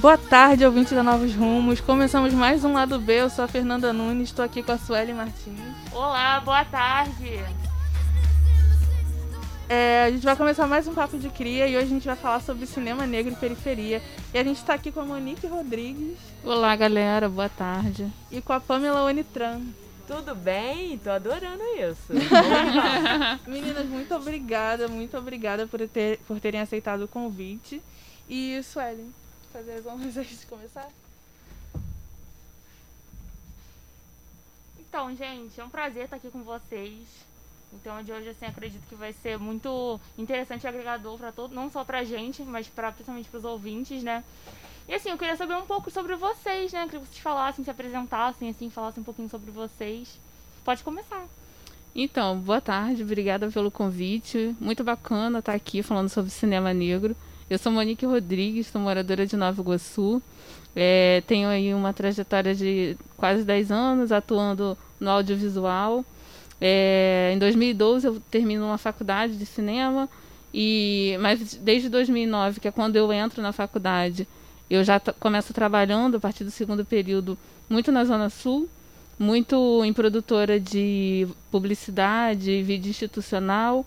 Boa tarde, ouvinte da Novos Rumos. Começamos mais um Lado B. Eu sou a Fernanda Nunes, estou aqui com a Sueli Martins. Olá, boa tarde. É, a gente vai começar mais um Papo de Cria e hoje a gente vai falar sobre cinema negro e periferia. E a gente está aqui com a Monique Rodrigues. Olá, galera, boa tarde. E com a Pamela Onitran. Tudo bem? Tô adorando isso. Meninas, muito obrigada, muito obrigada por, ter, por terem aceitado o convite. E Suelen, fazer as honras antes de começar? Então, gente, é um prazer estar aqui com vocês. Então, de hoje, assim, acredito que vai ser muito interessante e agregador para todo, não só pra gente, mas pra, principalmente pros ouvintes, né? E assim, eu queria saber um pouco sobre vocês, né? Queria que vocês falassem, se apresentassem, assim, falassem um pouquinho sobre vocês. Pode começar. Então, boa tarde, obrigada pelo convite. Muito bacana estar aqui falando sobre cinema negro. Eu sou Monique Rodrigues, sou moradora de Nova Iguaçu. É, tenho aí uma trajetória de quase 10 anos atuando no audiovisual. É, em 2012 eu termino uma faculdade de cinema, e mas desde 2009, que é quando eu entro na faculdade, eu já começo trabalhando a partir do segundo período muito na Zona Sul, muito em produtora de publicidade, vídeo institucional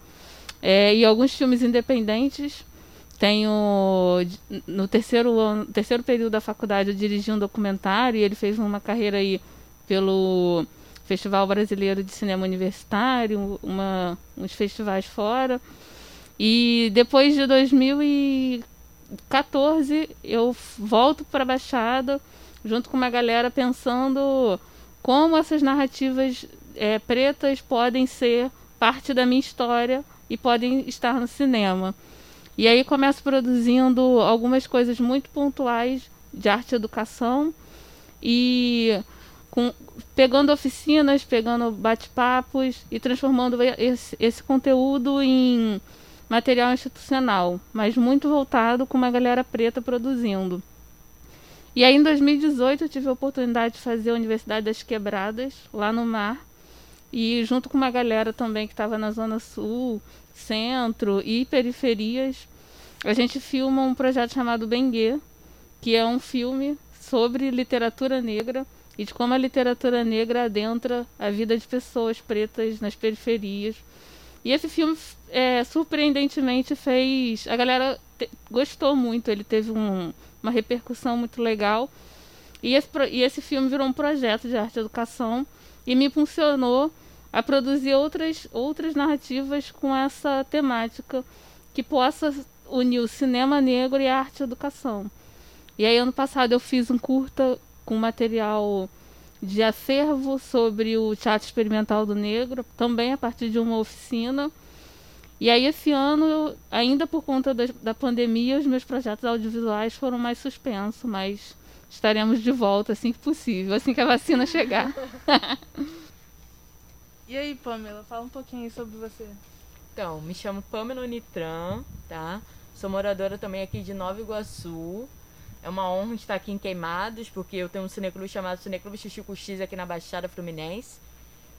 é, e alguns filmes independentes. Tenho no terceiro ano, terceiro período da faculdade eu dirigi um documentário e ele fez uma carreira aí pelo Festival Brasileiro de Cinema Universitário, uma, uns festivais fora. E depois de 2000 e 14 eu volto para a Baixada junto com uma galera pensando como essas narrativas é, pretas podem ser parte da minha história e podem estar no cinema. E aí começo produzindo algumas coisas muito pontuais de arte e educação e com, pegando oficinas, pegando bate-papos e transformando esse, esse conteúdo em material institucional, mas muito voltado com uma galera preta produzindo. E aí em 2018 eu tive a oportunidade de fazer a Universidade das Quebradas, lá no mar, e junto com uma galera também que estava na Zona Sul, Centro e periferias, a gente filma um projeto chamado Bengue, que é um filme sobre literatura negra e de como a literatura negra adentra a vida de pessoas pretas nas periferias. E esse filme é, surpreendentemente fez. A galera gostou muito, ele teve um, uma repercussão muito legal. E esse, e esse filme virou um projeto de arte e educação e me impulsionou a produzir outras, outras narrativas com essa temática que possa unir o cinema negro e a arte e educação. E aí ano passado eu fiz um curta com material de acervo sobre o teatro experimental do negro, também a partir de uma oficina e aí esse ano, ainda por conta da, da pandemia, os meus projetos audiovisuais foram mais suspensos, mas estaremos de volta assim que possível, assim que a vacina chegar. e aí, Pamela, fala um pouquinho sobre você. Então, me chamo Pamela Unitran, tá? Sou moradora também aqui de Nova Iguaçu. É uma honra estar aqui em Queimados, porque eu tenho um cineclube chamado Cineclube Xixico X aqui na Baixada Fluminense.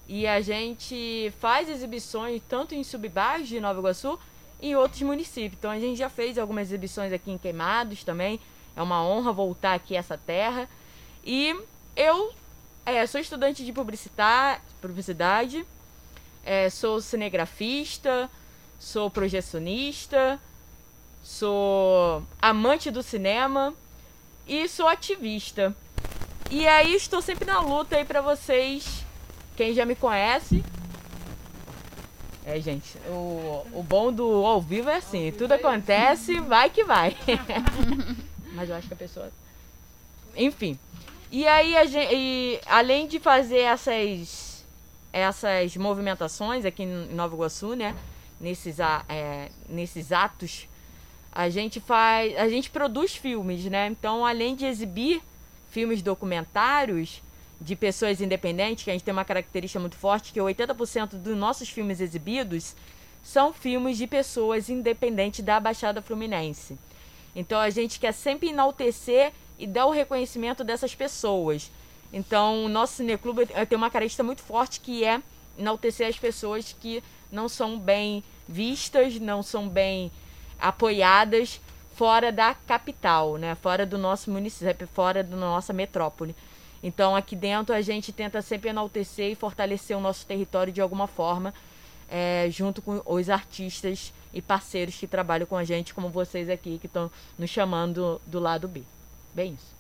E a gente faz exibições tanto em subbairros de Nova Iguaçu e em outros municípios. Então a gente já fez algumas exibições aqui em Queimados também. É uma honra voltar aqui a essa terra. E eu é, sou estudante de publicidade, é, sou cinegrafista, sou projecionista, sou amante do cinema e sou ativista. E aí estou sempre na luta aí para vocês quem já me conhece. É, gente, o, o bom do ao vivo é assim: tudo acontece, vai que vai. Mas eu acho que a pessoa. Enfim. E aí, a gente, e, além de fazer essas, essas movimentações aqui em Nova Iguaçu, né? Nesses, é, nesses atos, a gente faz. A gente produz filmes, né? Então, além de exibir filmes documentários, de pessoas independentes, que a gente tem uma característica muito forte, que 80% dos nossos filmes exibidos são filmes de pessoas independentes da Baixada Fluminense. Então a gente quer sempre enaltecer e dar o reconhecimento dessas pessoas. Então o nosso cineclube tem uma característica muito forte que é enaltecer as pessoas que não são bem vistas, não são bem apoiadas fora da capital, né? Fora do nosso município, fora da nossa metrópole. Então, aqui dentro a gente tenta sempre enaltecer e fortalecer o nosso território de alguma forma, é, junto com os artistas e parceiros que trabalham com a gente, como vocês aqui, que estão nos chamando do lado B. Bem isso.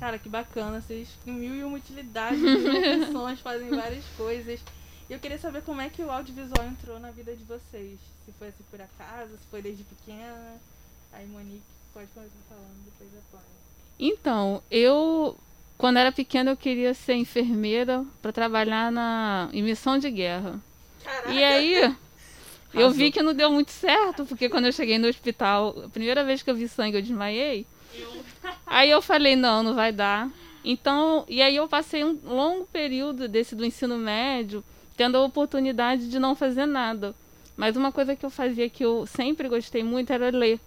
Cara, que bacana. Vocês têm mil e uma utilidades, mil funções, fazem várias coisas. E eu queria saber como é que o audiovisual entrou na vida de vocês. Se foi assim por acaso, se foi desde pequena. Aí, Monique, pode começar falando, depois a Playa. Então, eu, quando era pequena, eu queria ser enfermeira para trabalhar na em missão de guerra. Caraca. E aí, eu vi que não deu muito certo, porque quando eu cheguei no hospital, a primeira vez que eu vi sangue, eu desmaiei. Aí eu falei, não, não vai dar. Então, e aí eu passei um longo período desse do ensino médio tendo a oportunidade de não fazer nada. Mas uma coisa que eu fazia que eu sempre gostei muito era ler.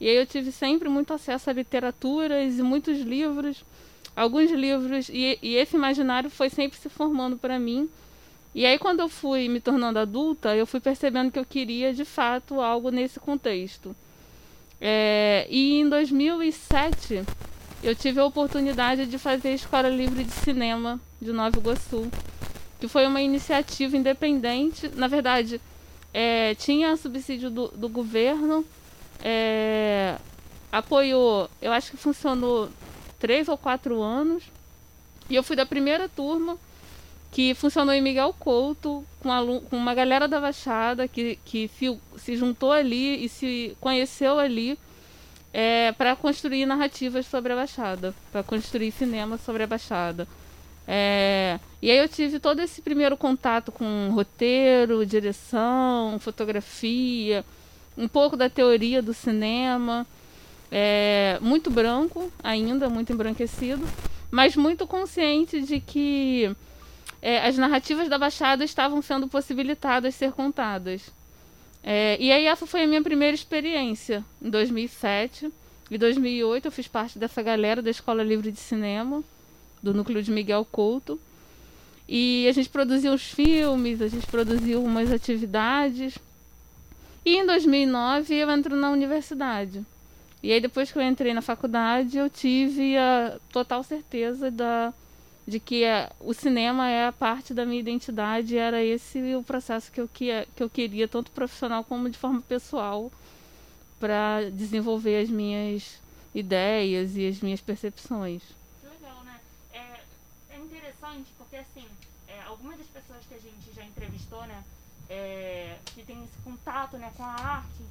E aí eu tive sempre muito acesso a literaturas e muitos livros, alguns livros, e, e esse imaginário foi sempre se formando para mim. E aí quando eu fui me tornando adulta, eu fui percebendo que eu queria de fato algo nesse contexto. É, e em 2007 eu tive a oportunidade de fazer a Escola Livre de Cinema de Nova Iguaçu, que foi uma iniciativa independente. Na verdade, é, tinha subsídio do, do governo, é, apoiou, eu acho que funcionou três ou quatro anos, e eu fui da primeira turma que funcionou em Miguel Couto, com, com uma galera da Baixada que, que se, juntou ali e se conheceu ali é, para construir narrativas sobre a Baixada, para construir cinema sobre a Baixada. É, e aí eu tive todo esse primeiro contato com roteiro, direção, fotografia, um pouco da teoria do cinema, é, muito branco ainda, muito embranquecido, mas muito consciente de que é, as narrativas da Baixada estavam sendo possibilitadas ser contadas. É, e aí essa foi a minha primeira experiência, em 2007. Em 2008 eu fiz parte dessa galera da Escola Livre de Cinema, do núcleo de Miguel Couto. E a gente produziu os filmes, a gente produziu umas atividades. E em 2009 eu entro na universidade. E aí depois que eu entrei na faculdade, eu tive a total certeza da de que é, o cinema é a parte da minha identidade, era esse o processo que eu, que, que eu queria, tanto profissional como de forma pessoal, para desenvolver as minhas ideias e as minhas percepções. Legal, né? É, é interessante porque, assim, é, algumas das pessoas que a gente já entrevistou, né, é, que tem esse contato né, com a arte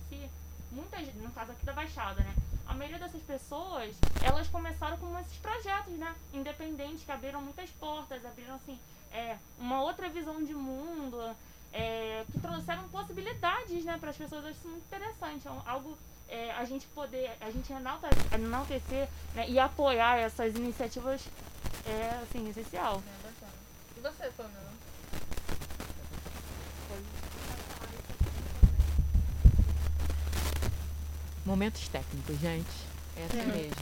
muitas, no caso aqui da Baixada, né, a maioria dessas pessoas, elas começaram com esses projetos, né? Independentes, que abriram muitas portas, abriram, assim, é, uma outra visão de mundo, é, que trouxeram possibilidades, né, para as pessoas. Eu acho isso muito interessante. É algo é, a gente poder, a gente enaltecer né, e apoiar essas iniciativas é, assim, essencial. E você, Pamela? Momentos técnicos, gente. É assim mesmo.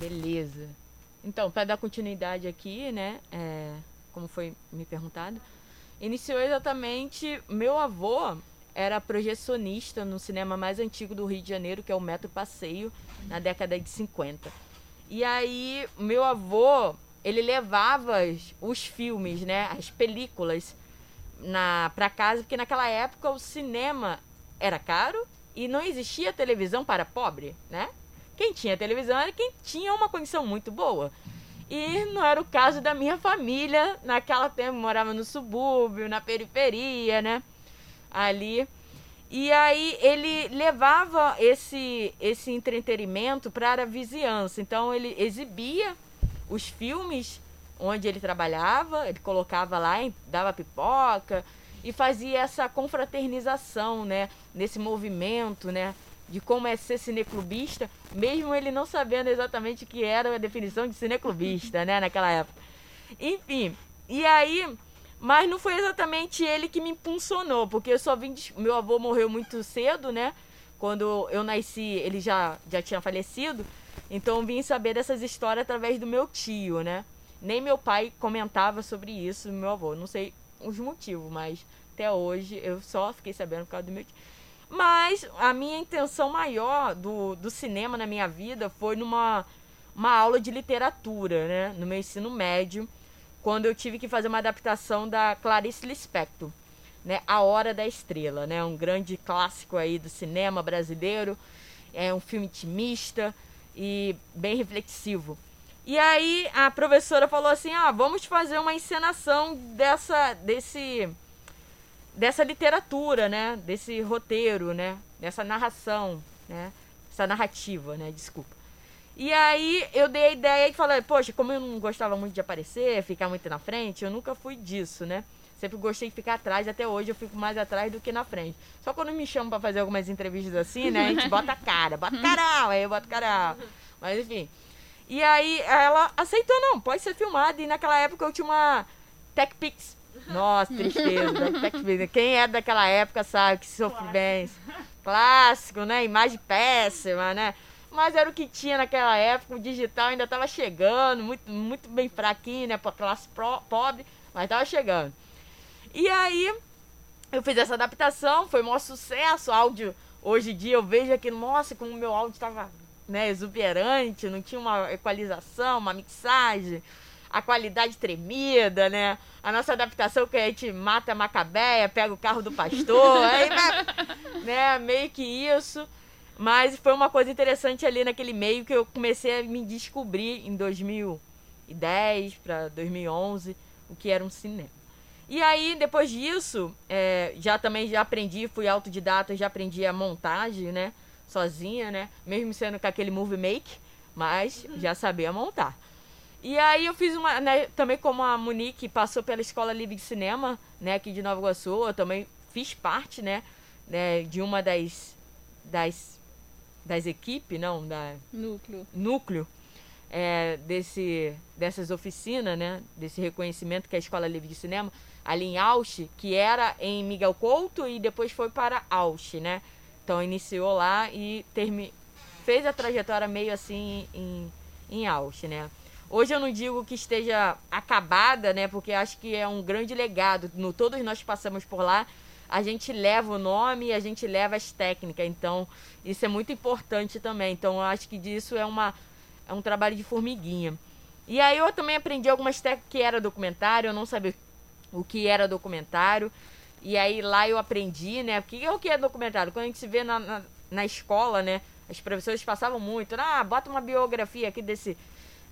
Beleza. Então, para dar continuidade aqui, né? É, como foi me perguntado, iniciou exatamente. Meu avô era projecionista no cinema mais antigo do Rio de Janeiro, que é o Metro Passeio, na década de 50. E aí, meu avô, ele levava os filmes, né? As películas na para casa, porque naquela época o cinema era caro e não existia televisão para pobre, né? Quem tinha televisão era quem tinha uma condição muito boa. E não era o caso da minha família. Naquela tempo morava no subúrbio, na periferia, né? Ali. E aí ele levava esse esse entretenimento para a vizinhança. Então ele exibia os filmes onde ele trabalhava, ele colocava lá, dava pipoca, e fazia essa confraternização, né, nesse movimento, né, de como é ser cineclubista, mesmo ele não sabendo exatamente o que era a definição de cineclubista, né, naquela época. Enfim, e aí, mas não foi exatamente ele que me impulsionou, porque eu só vim, de, meu avô morreu muito cedo, né, quando eu nasci, ele já já tinha falecido, então eu vim saber dessas histórias através do meu tio, né? Nem meu pai comentava sobre isso, meu avô. Não sei os motivos, mas até hoje eu só fiquei sabendo por causa do meu tio. Mas a minha intenção maior do, do cinema na minha vida foi numa uma aula de literatura, né? No meu ensino médio, quando eu tive que fazer uma adaptação da Clarice Lispector, né? A Hora da Estrela, né? Um grande clássico aí do cinema brasileiro. É um filme intimista e bem reflexivo. E aí a professora falou assim: "Ah, vamos fazer uma encenação dessa desse dessa literatura, né? Desse roteiro, né? Dessa narração, né? Essa narrativa, né? Desculpa. E aí eu dei a ideia e falei, poxa, como eu não gostava muito de aparecer, ficar muito na frente, eu nunca fui disso, né? Sempre gostei de ficar atrás, até hoje eu fico mais atrás do que na frente. Só quando me chamam para fazer algumas entrevistas assim, né? A gente bota a cara, bota carão, aí eu boto carão. Mas enfim. E aí ela aceitou, não, pode ser filmado. E naquela época eu tinha uma TechPix. Nossa, tristeza. TechPix. Quem é daquela época sabe que sofre bem. Clássico, né? Imagem péssima, né? Mas era o que tinha naquela época, o digital ainda estava chegando, muito, muito bem fraquinho, né, para classe pro, pobre, mas estava chegando. E aí eu fiz essa adaptação, foi maior sucesso, áudio. Hoje em dia eu vejo aqui, nossa, como o meu áudio estava né, exuberante, não tinha uma equalização, uma mixagem, a qualidade tremida, né? A nossa adaptação que a gente mata a macabeia, pega o carro do pastor, aí, né, meio que isso. Mas foi uma coisa interessante ali naquele meio que eu comecei a me descobrir em 2010 para 2011 o que era um cinema. E aí, depois disso, é, já também já aprendi, fui autodidata, já aprendi a montagem, né? Sozinha, né? Mesmo sendo com aquele movie make, mas já sabia montar. E aí eu fiz uma, né, também como a Monique passou pela Escola Livre de Cinema, né, aqui de Nova Iguaçu, eu também fiz parte, né, né de uma das, das das equipes, não, da núcleo, núcleo é, desse, dessas oficinas, né, desse reconhecimento que é a Escola Livre de Cinema, ali em Ausch, que era em Miguel Couto e depois foi para Ausch, né? Então iniciou lá e termi fez a trajetória meio assim em, em Ausch, né? Hoje eu não digo que esteja acabada, né? Porque acho que é um grande legado. No, todos nós passamos por lá a gente leva o nome e a gente leva as técnicas. Então, isso é muito importante também. Então, eu acho que disso é, uma, é um trabalho de formiguinha. E aí eu também aprendi algumas técnicas que era documentário, eu não sabia o que era documentário. E aí lá eu aprendi, né? Porque o que é documentário? Quando a gente se vê na, na, na escola, né? As professores passavam muito, ah, bota uma biografia aqui desse,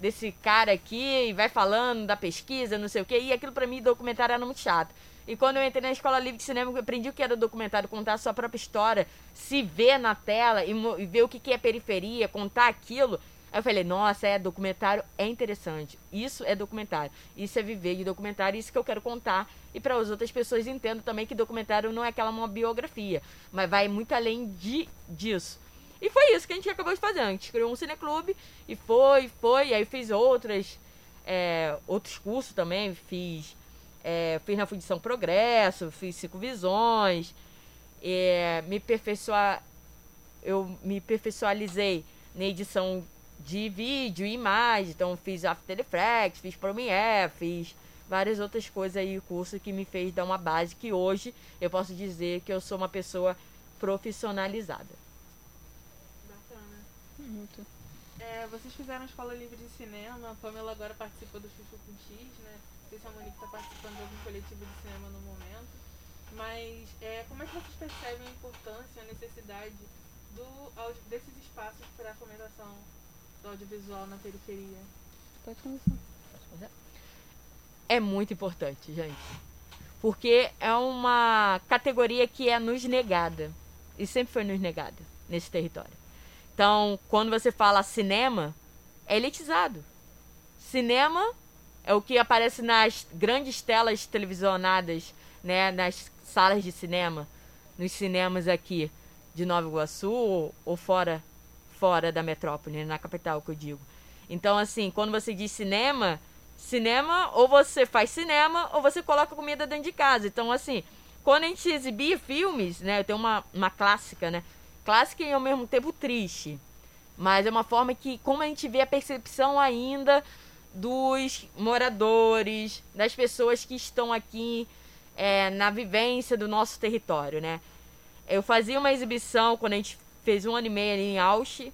desse cara aqui e vai falando da pesquisa, não sei o quê. E aquilo para mim, documentário era muito chato. E quando eu entrei na escola livre de cinema, eu aprendi o que era documentário, contar a sua própria história, se ver na tela e, e ver o que, que é periferia, contar aquilo. Aí eu falei, nossa, é documentário, é interessante. Isso é documentário. Isso é viver de documentário, isso que eu quero contar. E para as outras pessoas entendo também que documentário não é aquela uma biografia, mas vai muito além de disso. E foi isso que a gente acabou de fazer. A gente criou um cineclube e foi, foi. E aí fiz outras, é, outros cursos também. Fiz é, fiz na Fundição Progresso, fiz cinco visões, é, me aperfeiçoar, eu me aperfeiçoalizei na edição de vídeo e imagem, então fiz After Effects, fiz Premiere, fiz várias outras coisas aí, curso que me fez dar uma base que hoje eu posso dizer que eu sou uma pessoa profissionalizada. É, vocês fizeram a Escola Livre de Cinema, a Pamela agora participa do Chuchu com X, né? sei se a Monique está participando de algum coletivo de cinema no momento, mas é, como é que vocês percebem a importância, a necessidade do, desses espaços para a fomentação do audiovisual na periferia? Pode começar. É muito importante, gente. Porque é uma categoria que é nos negada. E sempre foi nos negada nesse território. Então, quando você fala cinema, é elitizado. Cinema é o que aparece nas grandes telas televisionadas, né, nas salas de cinema, nos cinemas aqui de Nova Iguaçu ou fora fora da metrópole, na capital que eu digo. Então assim, quando você diz cinema, cinema ou você faz cinema ou você coloca comida dentro de casa. Então assim, quando a gente exibia filmes, né, eu tenho uma, uma clássica, né, clássica e ao mesmo tempo triste. Mas é uma forma que, como a gente vê a percepção ainda dos moradores, das pessoas que estão aqui é, na vivência do nosso território, né? eu fazia uma exibição quando a gente fez um ano e meio ali em Ausch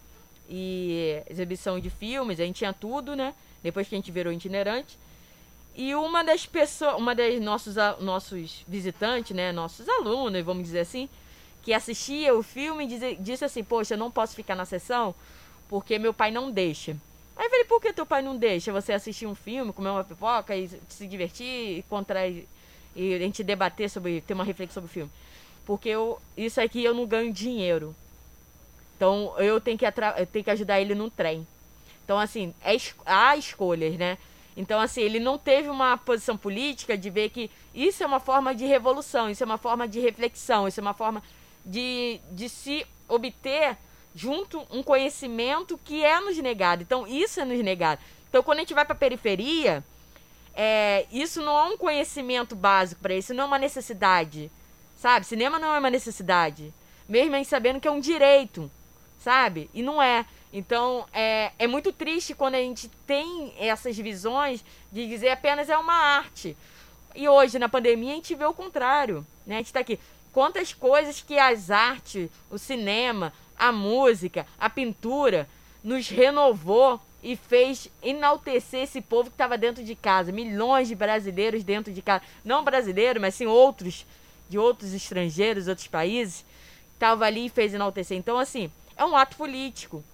e exibição de filmes, a gente tinha tudo, né? Depois que a gente virou itinerante. E uma das pessoas, uma das nossos, nossos visitantes, né, nossos alunos, vamos dizer assim, que assistia o filme dize- disse assim: "Poxa, eu não posso ficar na sessão porque meu pai não deixa". Aí eu falei: "Por que teu pai não deixa você assistir um filme, comer uma pipoca e se divertir e contrair e a gente debater sobre, ter uma reflexão sobre o filme?" Porque eu, isso aqui eu não ganho dinheiro. Então eu tenho que, eu tenho que ajudar ele no trem. Então, assim, é, há escolhas, né? Então, assim, ele não teve uma posição política de ver que isso é uma forma de revolução, isso é uma forma de reflexão, isso é uma forma de, de se obter junto um conhecimento que é nos negado. Então, isso é nos negado. Então, quando a gente vai para a periferia, é, isso não é um conhecimento básico para isso, não é uma necessidade, sabe? Cinema não é uma necessidade, mesmo gente sabendo que é um direito, sabe? E não é. Então, é, é muito triste quando a gente tem essas visões de dizer apenas é uma arte. E hoje, na pandemia, a gente vê o contrário, né? A gente tá aqui. Quantas coisas que as artes, o cinema, a música, a pintura nos renovou e fez enaltecer esse povo que estava dentro de casa. Milhões de brasileiros dentro de casa. Não brasileiros, mas sim outros, de outros estrangeiros, outros países, estava ali e fez enaltecer. Então, assim, é um ato político.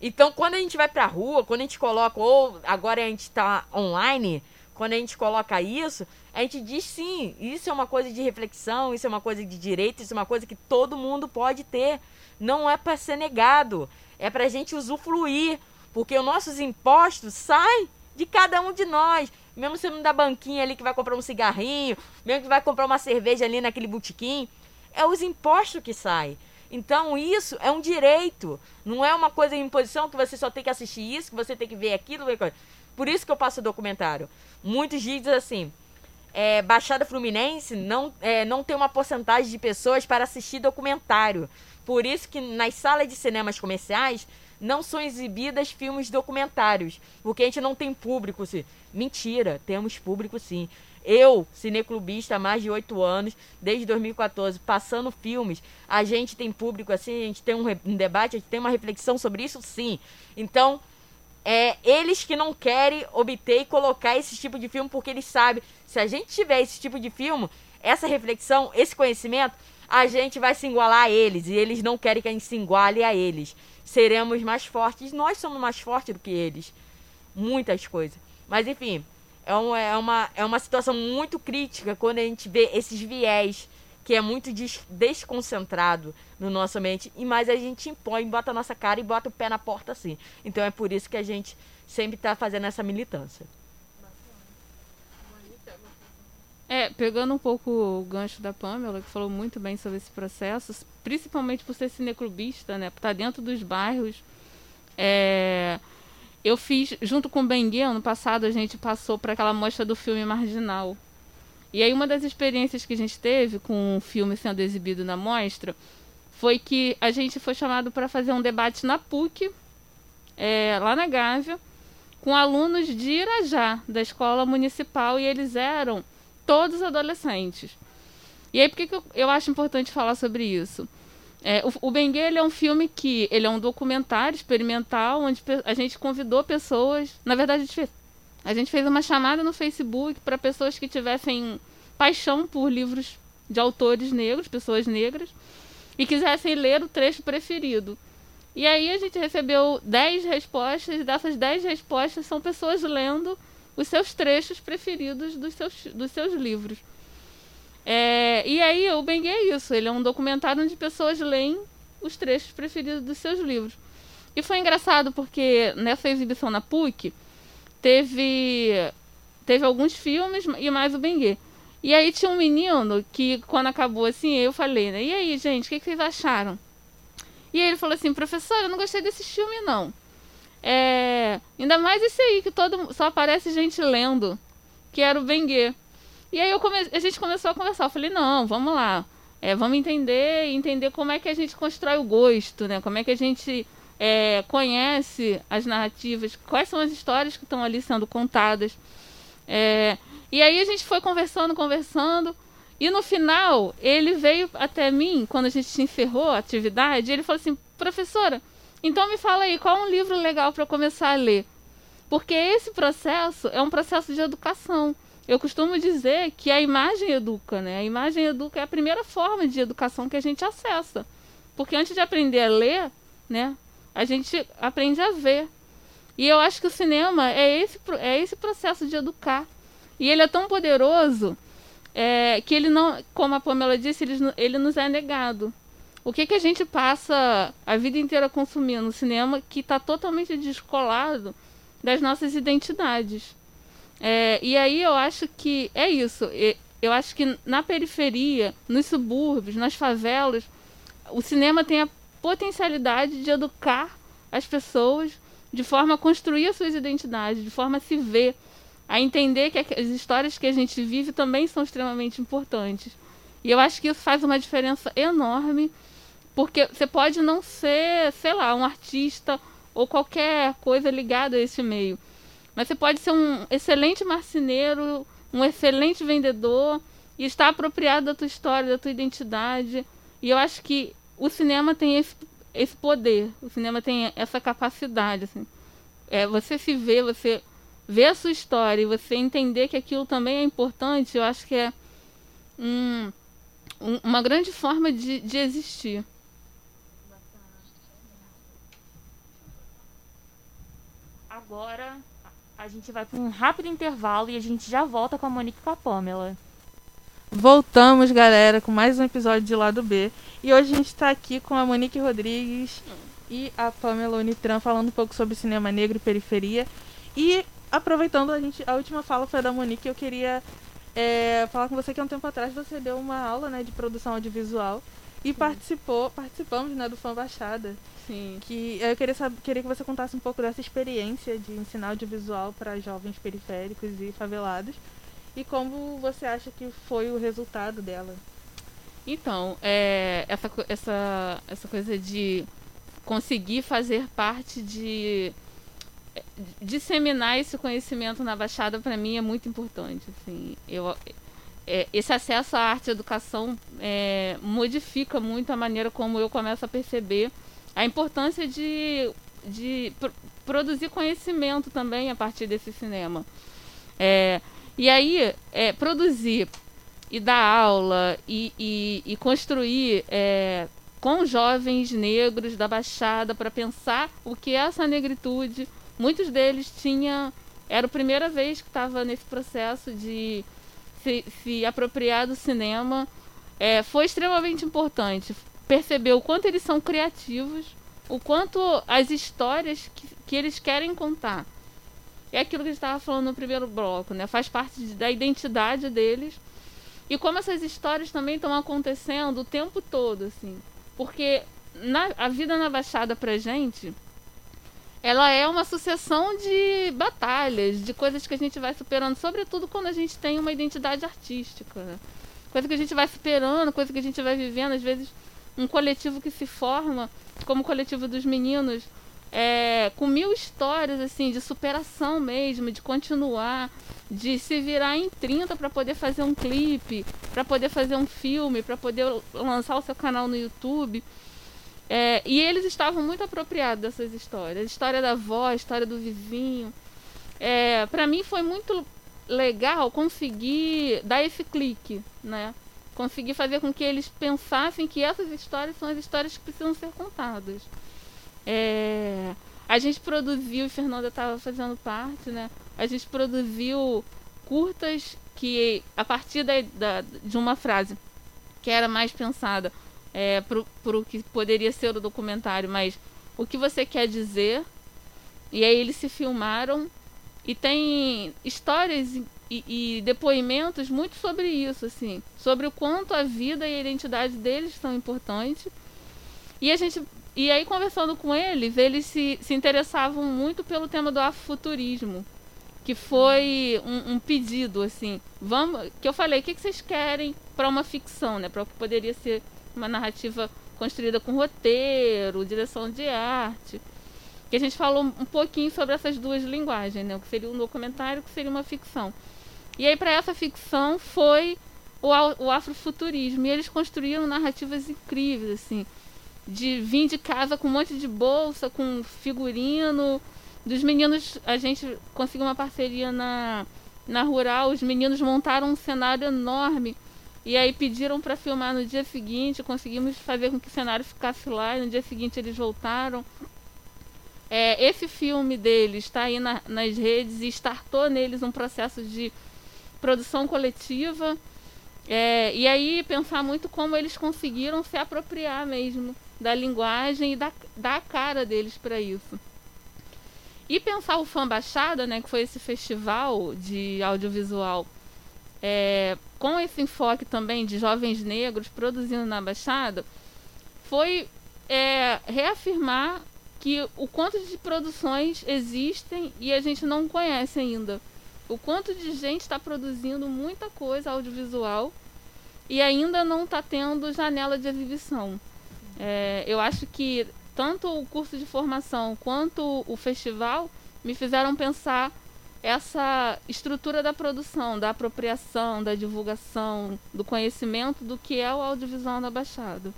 Então, quando a gente vai pra rua, quando a gente coloca, ou agora a gente tá online, quando a gente coloca isso, a gente diz sim, isso é uma coisa de reflexão, isso é uma coisa de direito, isso é uma coisa que todo mundo pode ter. Não é para ser negado, é pra gente usufruir, porque os nossos impostos saem de cada um de nós. Mesmo sendo da banquinha ali que vai comprar um cigarrinho, mesmo que vai comprar uma cerveja ali naquele botequim, é os impostos que saem. Então isso é um direito, não é uma coisa de imposição que você só tem que assistir isso, que você tem que ver aquilo. Por isso que eu passo o documentário. Muitos dizem assim, é, Baixada Fluminense não, é, não tem uma porcentagem de pessoas para assistir documentário. Por isso que nas salas de cinemas comerciais não são exibidas filmes documentários, porque a gente não tem público. Assim. Mentira, temos público sim. Eu, cineclubista há mais de oito anos, desde 2014, passando filmes, a gente tem público assim, a gente tem um, um debate, a gente tem uma reflexão sobre isso sim. Então, é eles que não querem obter e colocar esse tipo de filme, porque eles sabem, se a gente tiver esse tipo de filme, essa reflexão, esse conhecimento, a gente vai se igualar a eles, e eles não querem que a gente se iguale a eles. Seremos mais fortes, nós somos mais fortes do que eles. Muitas coisas. Mas enfim, é, um, é, uma, é uma situação muito crítica quando a gente vê esses viés que é muito des- desconcentrado no nosso mente, e mais a gente impõe, bota a nossa cara e bota o pé na porta assim. Então é por isso que a gente sempre está fazendo essa militância. É, pegando um pouco o gancho da Pamela, que falou muito bem sobre esse processo, principalmente por ser cineclubista, né? Por estar dentro dos bairros. É, eu fiz, junto com o Bengue, ano passado, a gente passou para aquela mostra do filme Marginal. E aí uma das experiências que a gente teve com o filme sendo exibido na mostra foi que a gente foi chamado para fazer um debate na PUC, é, lá na Gávea, com alunos de Irajá, da escola municipal, e eles eram todos adolescentes. E aí, por que, que eu, eu acho importante falar sobre isso? É, o, o Bengue é um filme que ele é um documentário experimental onde a gente convidou pessoas. Na verdade, a gente fez, a gente fez uma chamada no Facebook para pessoas que tivessem paixão por livros de autores negros, pessoas negras, e quisessem ler o trecho preferido. E aí a gente recebeu 10 respostas, e dessas 10 respostas são pessoas lendo os seus trechos preferidos dos seus, dos seus livros. É, e aí o Bengue é isso, ele é um documentário onde pessoas leem os trechos preferidos dos seus livros. E foi engraçado porque nessa exibição na PUC teve teve alguns filmes e mais o Bengue. E aí tinha um menino que quando acabou assim, eu falei, né? E aí, gente, o que, que vocês acharam? E ele falou assim, professor, eu não gostei desse filme não. É, ainda mais esse aí que todo só aparece gente lendo, que era o Bengue. E aí eu come, a gente começou a conversar. Eu falei, não, vamos lá. É, vamos entender entender como é que a gente constrói o gosto, né? Como é que a gente é, conhece as narrativas, quais são as histórias que estão ali sendo contadas. É, e aí a gente foi conversando, conversando. E no final, ele veio até mim, quando a gente encerrou a atividade, ele falou assim: professora, então me fala aí, qual é um livro legal para começar a ler? Porque esse processo é um processo de educação. Eu costumo dizer que a imagem educa, né? A imagem educa é a primeira forma de educação que a gente acessa. Porque antes de aprender a ler, né, a gente aprende a ver. E eu acho que o cinema é esse, é esse processo de educar. E ele é tão poderoso é, que ele não, como a Pamela disse, ele, ele nos é negado. O que, que a gente passa a vida inteira consumindo cinema que está totalmente descolado das nossas identidades? É, e aí eu acho que é isso. Eu acho que na periferia, nos subúrbios, nas favelas, o cinema tem a potencialidade de educar as pessoas de forma a construir as suas identidades, de forma a se ver, a entender que as histórias que a gente vive também são extremamente importantes. E eu acho que isso faz uma diferença enorme, porque você pode não ser, sei lá, um artista ou qualquer coisa ligada a esse meio, mas você pode ser um excelente marceneiro, um excelente vendedor e estar apropriado da tua história, da tua identidade. E eu acho que o cinema tem esse, esse poder, o cinema tem essa capacidade. Assim. É, você se vê, você vê a sua história e você entender que aquilo também é importante, eu acho que é um, um, uma grande forma de, de existir. Agora a gente vai para um rápido intervalo e a gente já volta com a Monique e com a Pamela. Voltamos, galera, com mais um episódio de Lado B. E hoje a gente está aqui com a Monique Rodrigues e a Pamela Unitran falando um pouco sobre cinema negro e periferia. E aproveitando a, gente, a última fala foi da Monique, eu queria é, falar com você que há um tempo atrás você deu uma aula né, de produção audiovisual e participou, participamos né, do Fã Baixada. Sim. Que eu queria, saber, queria que você contasse um pouco dessa experiência de ensinar audiovisual para jovens periféricos e favelados. E como você acha que foi o resultado dela? Então, é, essa, essa, essa coisa de conseguir fazer parte de disseminar esse conhecimento na Baixada para mim é muito importante. Assim, eu, é, esse acesso à arte e educação é, modifica muito a maneira como eu começo a perceber a importância de, de pr produzir conhecimento também a partir desse cinema. É, e aí, é, produzir e dar aula e, e, e construir é, com jovens negros da Baixada para pensar o que é essa negritude. Muitos deles tinham. Era a primeira vez que estava nesse processo de se, se apropriar do cinema. É, foi extremamente importante perceber o quanto eles são criativos, o quanto as histórias que, que eles querem contar. É aquilo que a gente estava falando no primeiro bloco, né? Faz parte de, da identidade deles. E como essas histórias também estão acontecendo o tempo todo, assim. Porque na, a vida na Baixada pra gente, ela é uma sucessão de batalhas, de coisas que a gente vai superando, sobretudo quando a gente tem uma identidade artística. Né? Coisa que a gente vai superando, coisa que a gente vai vivendo, às vezes um coletivo que se forma, como o coletivo dos meninos, é, com mil histórias assim de superação mesmo, de continuar, de se virar em 30 para poder fazer um clipe, para poder fazer um filme, para poder lançar o seu canal no YouTube. É, e eles estavam muito apropriados dessas histórias. História da avó, a história do vizinho. É, para mim foi muito legal conseguir dar esse clique, né? Conseguir fazer com que eles pensassem que essas histórias são as histórias que precisam ser contadas. É, a gente produziu, e Fernanda estava fazendo parte, né? A gente produziu curtas que, a partir da, da, de uma frase que era mais pensada é, para o que poderia ser o documentário, mas o que você quer dizer. E aí eles se filmaram e tem histórias e, e, depoimentos muito sobre isso, assim, sobre o quanto a vida e a identidade deles são importantes. E a gente e aí conversando com eles, eles se, se interessavam muito pelo tema do afrofuturismo, que foi um, um, pedido assim, vamos, que eu falei, o que, que vocês querem para uma ficção, né, para o que poderia ser uma narrativa construída com roteiro, direção de arte. Que a gente falou um pouquinho sobre essas duas linguagens, né? O que seria um documentário, o que seria uma ficção. E aí para essa ficção foi o, o afrofuturismo. E eles construíram narrativas incríveis, assim. De vir de casa com um monte de bolsa, com figurino. Dos meninos, a gente conseguiu uma parceria na, na Rural. Os meninos montaram um cenário enorme. E aí pediram para filmar no dia seguinte. Conseguimos fazer com que o cenário ficasse lá. E no dia seguinte eles voltaram. É, esse filme deles está aí na- nas redes e startou neles um processo de produção coletiva. É, e aí pensar muito como eles conseguiram se apropriar mesmo da linguagem e da, da cara deles para isso. E pensar o Fã Baixada, né, que foi esse festival de audiovisual, é, com esse enfoque também de jovens negros produzindo na Baixada, foi é, reafirmar que o quanto de produções existem e a gente não conhece ainda. O quanto de gente está produzindo muita coisa audiovisual e ainda não está tendo janela de exibição. É, eu acho que tanto o curso de formação quanto o festival me fizeram pensar essa estrutura da produção, da apropriação, da divulgação, do conhecimento do que é o audiovisual na Baixada.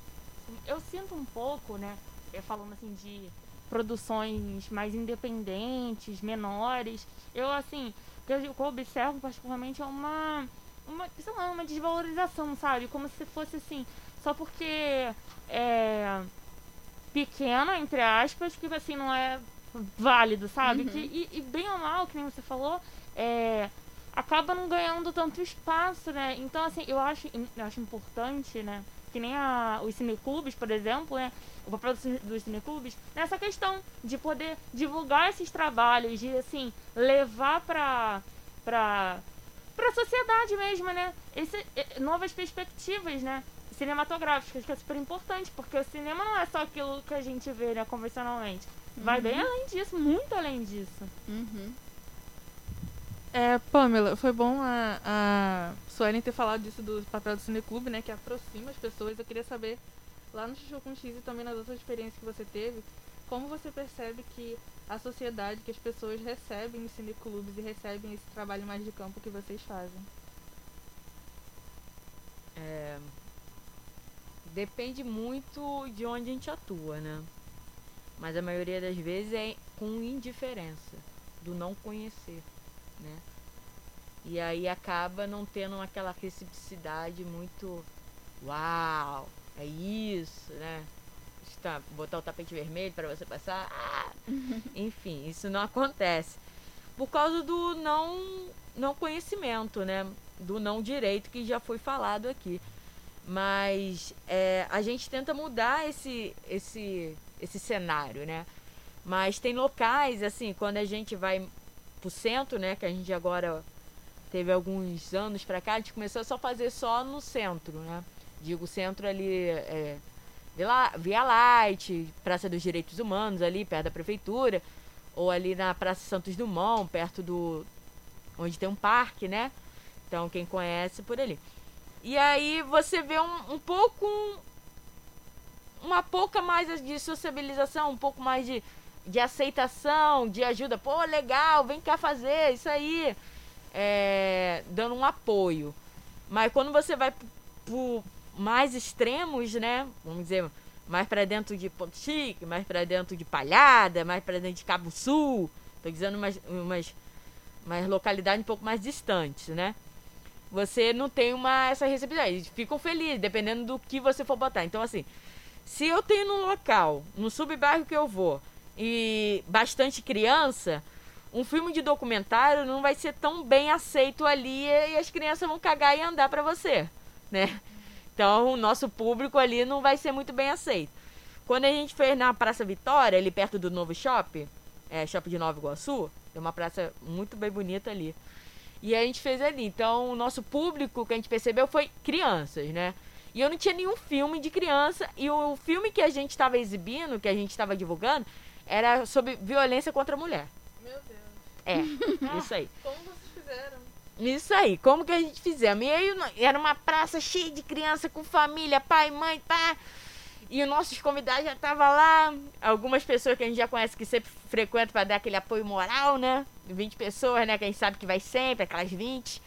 Eu sinto um pouco, né, é, falando assim de produções mais independentes, menores. Eu, assim, o que eu observo particularmente é uma, uma, sei lá, uma desvalorização, sabe? Como se fosse assim, só porque é pequena, entre aspas, que assim, não é válido, sabe? Uhum. Que, e, e bem ou mal, que nem você falou, é, acaba não ganhando tanto espaço, né? Então, assim, eu acho, eu acho importante, né? Que nem a, os cineclubes, por exemplo, né? O papel dos, cine- dos cineclubes, nessa questão de poder divulgar esses trabalhos, de, assim, levar pra, pra, pra sociedade mesmo, né? Esse, eh, novas perspectivas, né? Cinematográficas, que é super importante, porque o cinema não é só aquilo que a gente vê, né, convencionalmente. Vai bem além disso, muito além disso. Uhum. É, Pamela, foi bom a, a Suelen ter falado disso do papel do cineclube, né? Que aproxima as pessoas. Eu queria saber, lá no Chuchu com X e também nas outras experiências que você teve, como você percebe que a sociedade, que as pessoas recebem os cineclubes e recebem esse trabalho mais de campo que vocês fazem? É, depende muito de onde a gente atua, né? Mas a maioria das vezes é com indiferença, do não conhecer, né? E aí acaba não tendo aquela reciprocidade muito uau, é isso, né? Está, botar o tapete vermelho para você passar. Ah! Enfim, isso não acontece. Por causa do não, não conhecimento, né? Do não direito que já foi falado aqui. Mas é, a gente tenta mudar esse, esse, esse cenário, né? Mas tem locais, assim, quando a gente vai pro centro, né? Que a gente agora teve alguns anos pra cá, a gente começou a só fazer só no centro, né? Digo centro ali, é, Via Light, Praça dos Direitos Humanos, ali perto da prefeitura, ou ali na Praça Santos Dumont, perto do. onde tem um parque, né? Então quem conhece por ali. E aí você vê um, um pouco. Uma pouca mais de sociabilização, um pouco mais de, de aceitação, de ajuda. Pô, legal, vem cá fazer isso aí. É, dando um apoio. Mas quando você vai pro mais extremos, né? Vamos dizer, mais para dentro de Ponto Chique, mais para dentro de Palhada, mais para dentro de Cabo Sul. Tô dizendo umas, umas, umas localidades um pouco mais distantes, né? Você não tem uma essa receptividade. Eles ficam felizes, dependendo do que você for botar. Então, assim, se eu tenho num local, no subbairro que eu vou, e bastante criança, um filme de documentário não vai ser tão bem aceito ali e as crianças vão cagar e andar para você, né? Então, o nosso público ali não vai ser muito bem aceito. Quando a gente fez na Praça Vitória, ali perto do novo shopping, é, shopping de Nova Iguaçu, tem uma praça muito bem bonita ali. E a gente fez ali. Então, o nosso público que a gente percebeu foi crianças, né? E eu não tinha nenhum filme de criança. E o filme que a gente estava exibindo, que a gente estava divulgando, era sobre violência contra a mulher. Meu Deus. É, isso aí. Como vocês fizeram? Isso aí, como que a gente fizemos? E aí era uma praça cheia de criança com família, pai, mãe, pá. E os nossos convidados já estavam lá. Algumas pessoas que a gente já conhece que sempre frequentam para dar aquele apoio moral, né? 20 pessoas, né? Que a gente sabe que vai sempre, aquelas 20.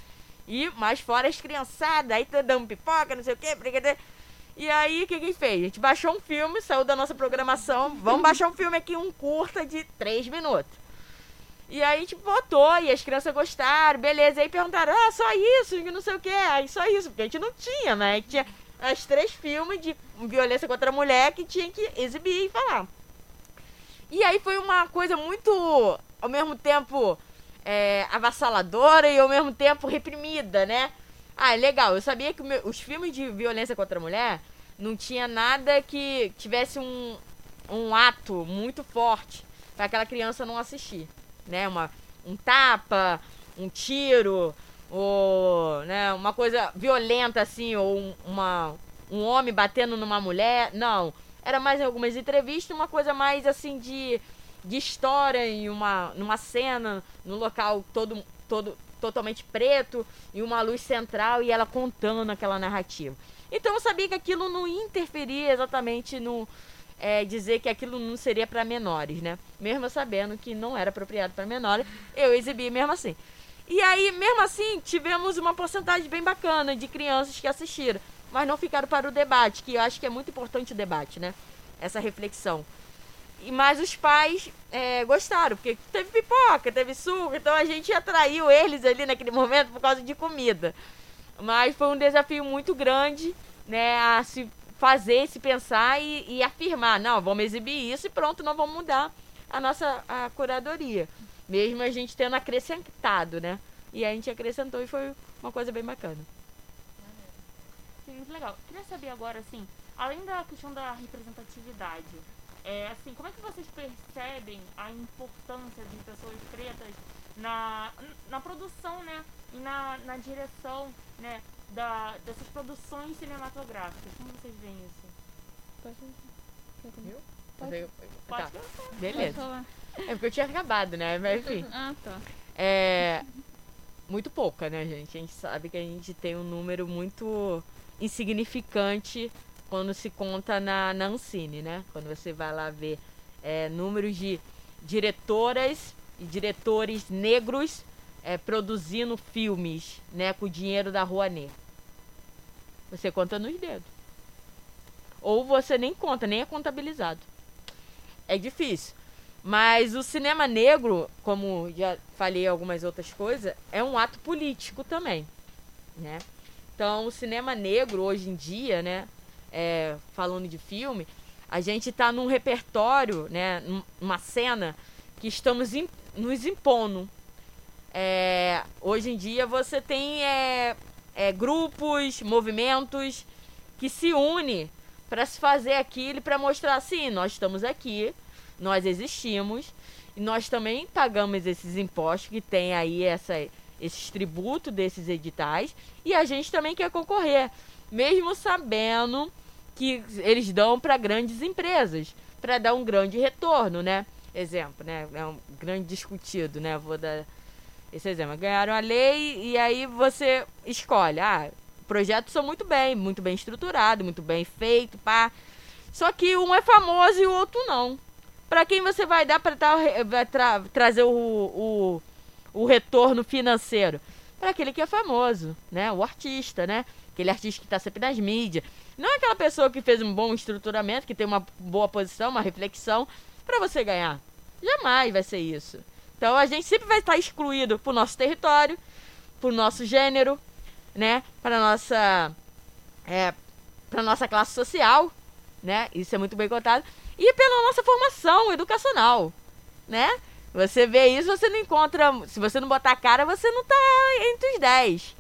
E mais fora as criançadas, aí tá dando pipoca, não sei o quê, brincadeira. E aí, o que que fez? A gente baixou um filme, saiu da nossa programação. Vamos baixar um filme aqui, um curta de 3 minutos. E aí a gente botou e as crianças gostaram, beleza. Aí perguntaram, ah, só isso, não sei o que. Aí só isso, porque a gente não tinha, né? Tinha as três filmes de violência contra a mulher que tinha que exibir e falar. E aí foi uma coisa muito, ao mesmo tempo, é, avassaladora e ao mesmo tempo reprimida, né? Ah, é legal. Eu sabia que os filmes de violência contra a mulher não tinha nada que tivesse um, um ato muito forte para aquela criança não assistir, né? Uma, um tapa, um tiro, ou né, uma coisa violenta assim, ou um, uma, um homem batendo numa mulher. Não. Era mais em algumas entrevistas, uma coisa mais assim de, de história em uma numa cena, no local todo, todo totalmente preto e uma luz central e ela contando aquela narrativa. Então eu sabia que aquilo não interferia exatamente no é, dizer que aquilo não seria para menores, né? Mesmo sabendo que não era apropriado para menores, eu exibi mesmo assim. E aí, mesmo assim, tivemos uma porcentagem bem bacana de crianças que assistiram, mas não ficaram para o debate, que eu acho que é muito importante o debate, né? Essa reflexão. E mas os pais é, gostaram, porque teve pipoca, teve suco, então a gente atraiu eles ali naquele momento por causa de comida. Mas foi um desafio muito grande, né, a se fazer, se pensar e, e afirmar, não, vamos exibir isso e pronto, não vamos mudar a nossa a curadoria. Mesmo a gente tendo acrescentado, né? E a gente acrescentou e foi uma coisa bem bacana. Sim, muito legal. Queria saber agora, assim, além da questão da representatividade, é, assim, como é que vocês percebem a importância de pessoas pretas na, na produção, né? E na, na direção, né? Da, dessas produções cinematográficas. Como vocês veem isso? Pode, Viu? Pode. Pode Tá. Beleza. É porque eu tinha acabado, né? Mas enfim. Ah, tá. É. Muito pouca, né, gente? A gente sabe que a gente tem um número muito insignificante quando se conta na, na Ancine, né? Quando você vai lá ver é, números de diretoras e diretores negros é, produzindo filmes, né? Com o dinheiro da Rouanet. Você conta nos dedos. Ou você nem conta, nem é contabilizado. É difícil. Mas o cinema negro, como já falei algumas outras coisas, é um ato político também, né? Então, o cinema negro hoje em dia, né, é, falando de filme, a gente está num repertório, né, num- numa cena que estamos im- nos impondo. É, hoje em dia você tem é, é, grupos, movimentos que se unem para se fazer aquilo para mostrar assim, nós estamos aqui, nós existimos e nós também pagamos esses impostos que tem aí essa, esses tributos desses editais e a gente também quer concorrer, mesmo sabendo que eles dão para grandes empresas, para dar um grande retorno, né? Exemplo, né? É um grande discutido, né? Vou dar esse exemplo. Ganharam a lei e aí você escolhe. Ah, projetos são muito bem, muito bem estruturados, muito bem feito, pá. Só que um é famoso e o outro não. Para quem você vai dar para vai tra- trazer o, o, o retorno financeiro? Para aquele que é famoso, né? O artista, né? Aquele artista que está sempre nas mídias. Não é aquela pessoa que fez um bom estruturamento, que tem uma boa posição, uma reflexão, para você ganhar. Jamais vai ser isso. Então a gente sempre vai estar excluído por nosso território, por nosso gênero, né? Para nossa é, para nossa classe social, né? Isso é muito bem contado e pela nossa formação educacional, né? Você vê isso, você não encontra, se você não botar a cara, você não tá entre os 10.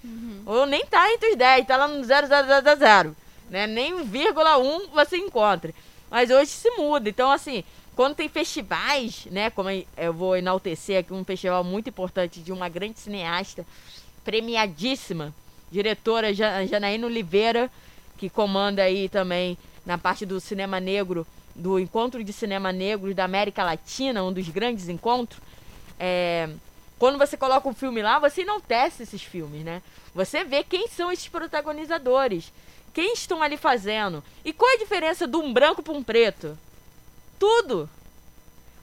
Ou nem tá entre os 10, tá lá no 0,000, né? Nem vírgula um você encontra. Mas hoje se muda. Então, assim, quando tem festivais, né? Como eu vou enaltecer aqui um festival muito importante de uma grande cineasta, premiadíssima, diretora Ja- Janaína Oliveira, que comanda aí também na parte do cinema negro, do Encontro de Cinema Negro da América Latina, um dos grandes encontros. É, quando você coloca um filme lá, você enaltece esses filmes, né? Você vê quem são esses protagonizadores, quem estão ali fazendo. E qual é a diferença de um branco para um preto? Tudo.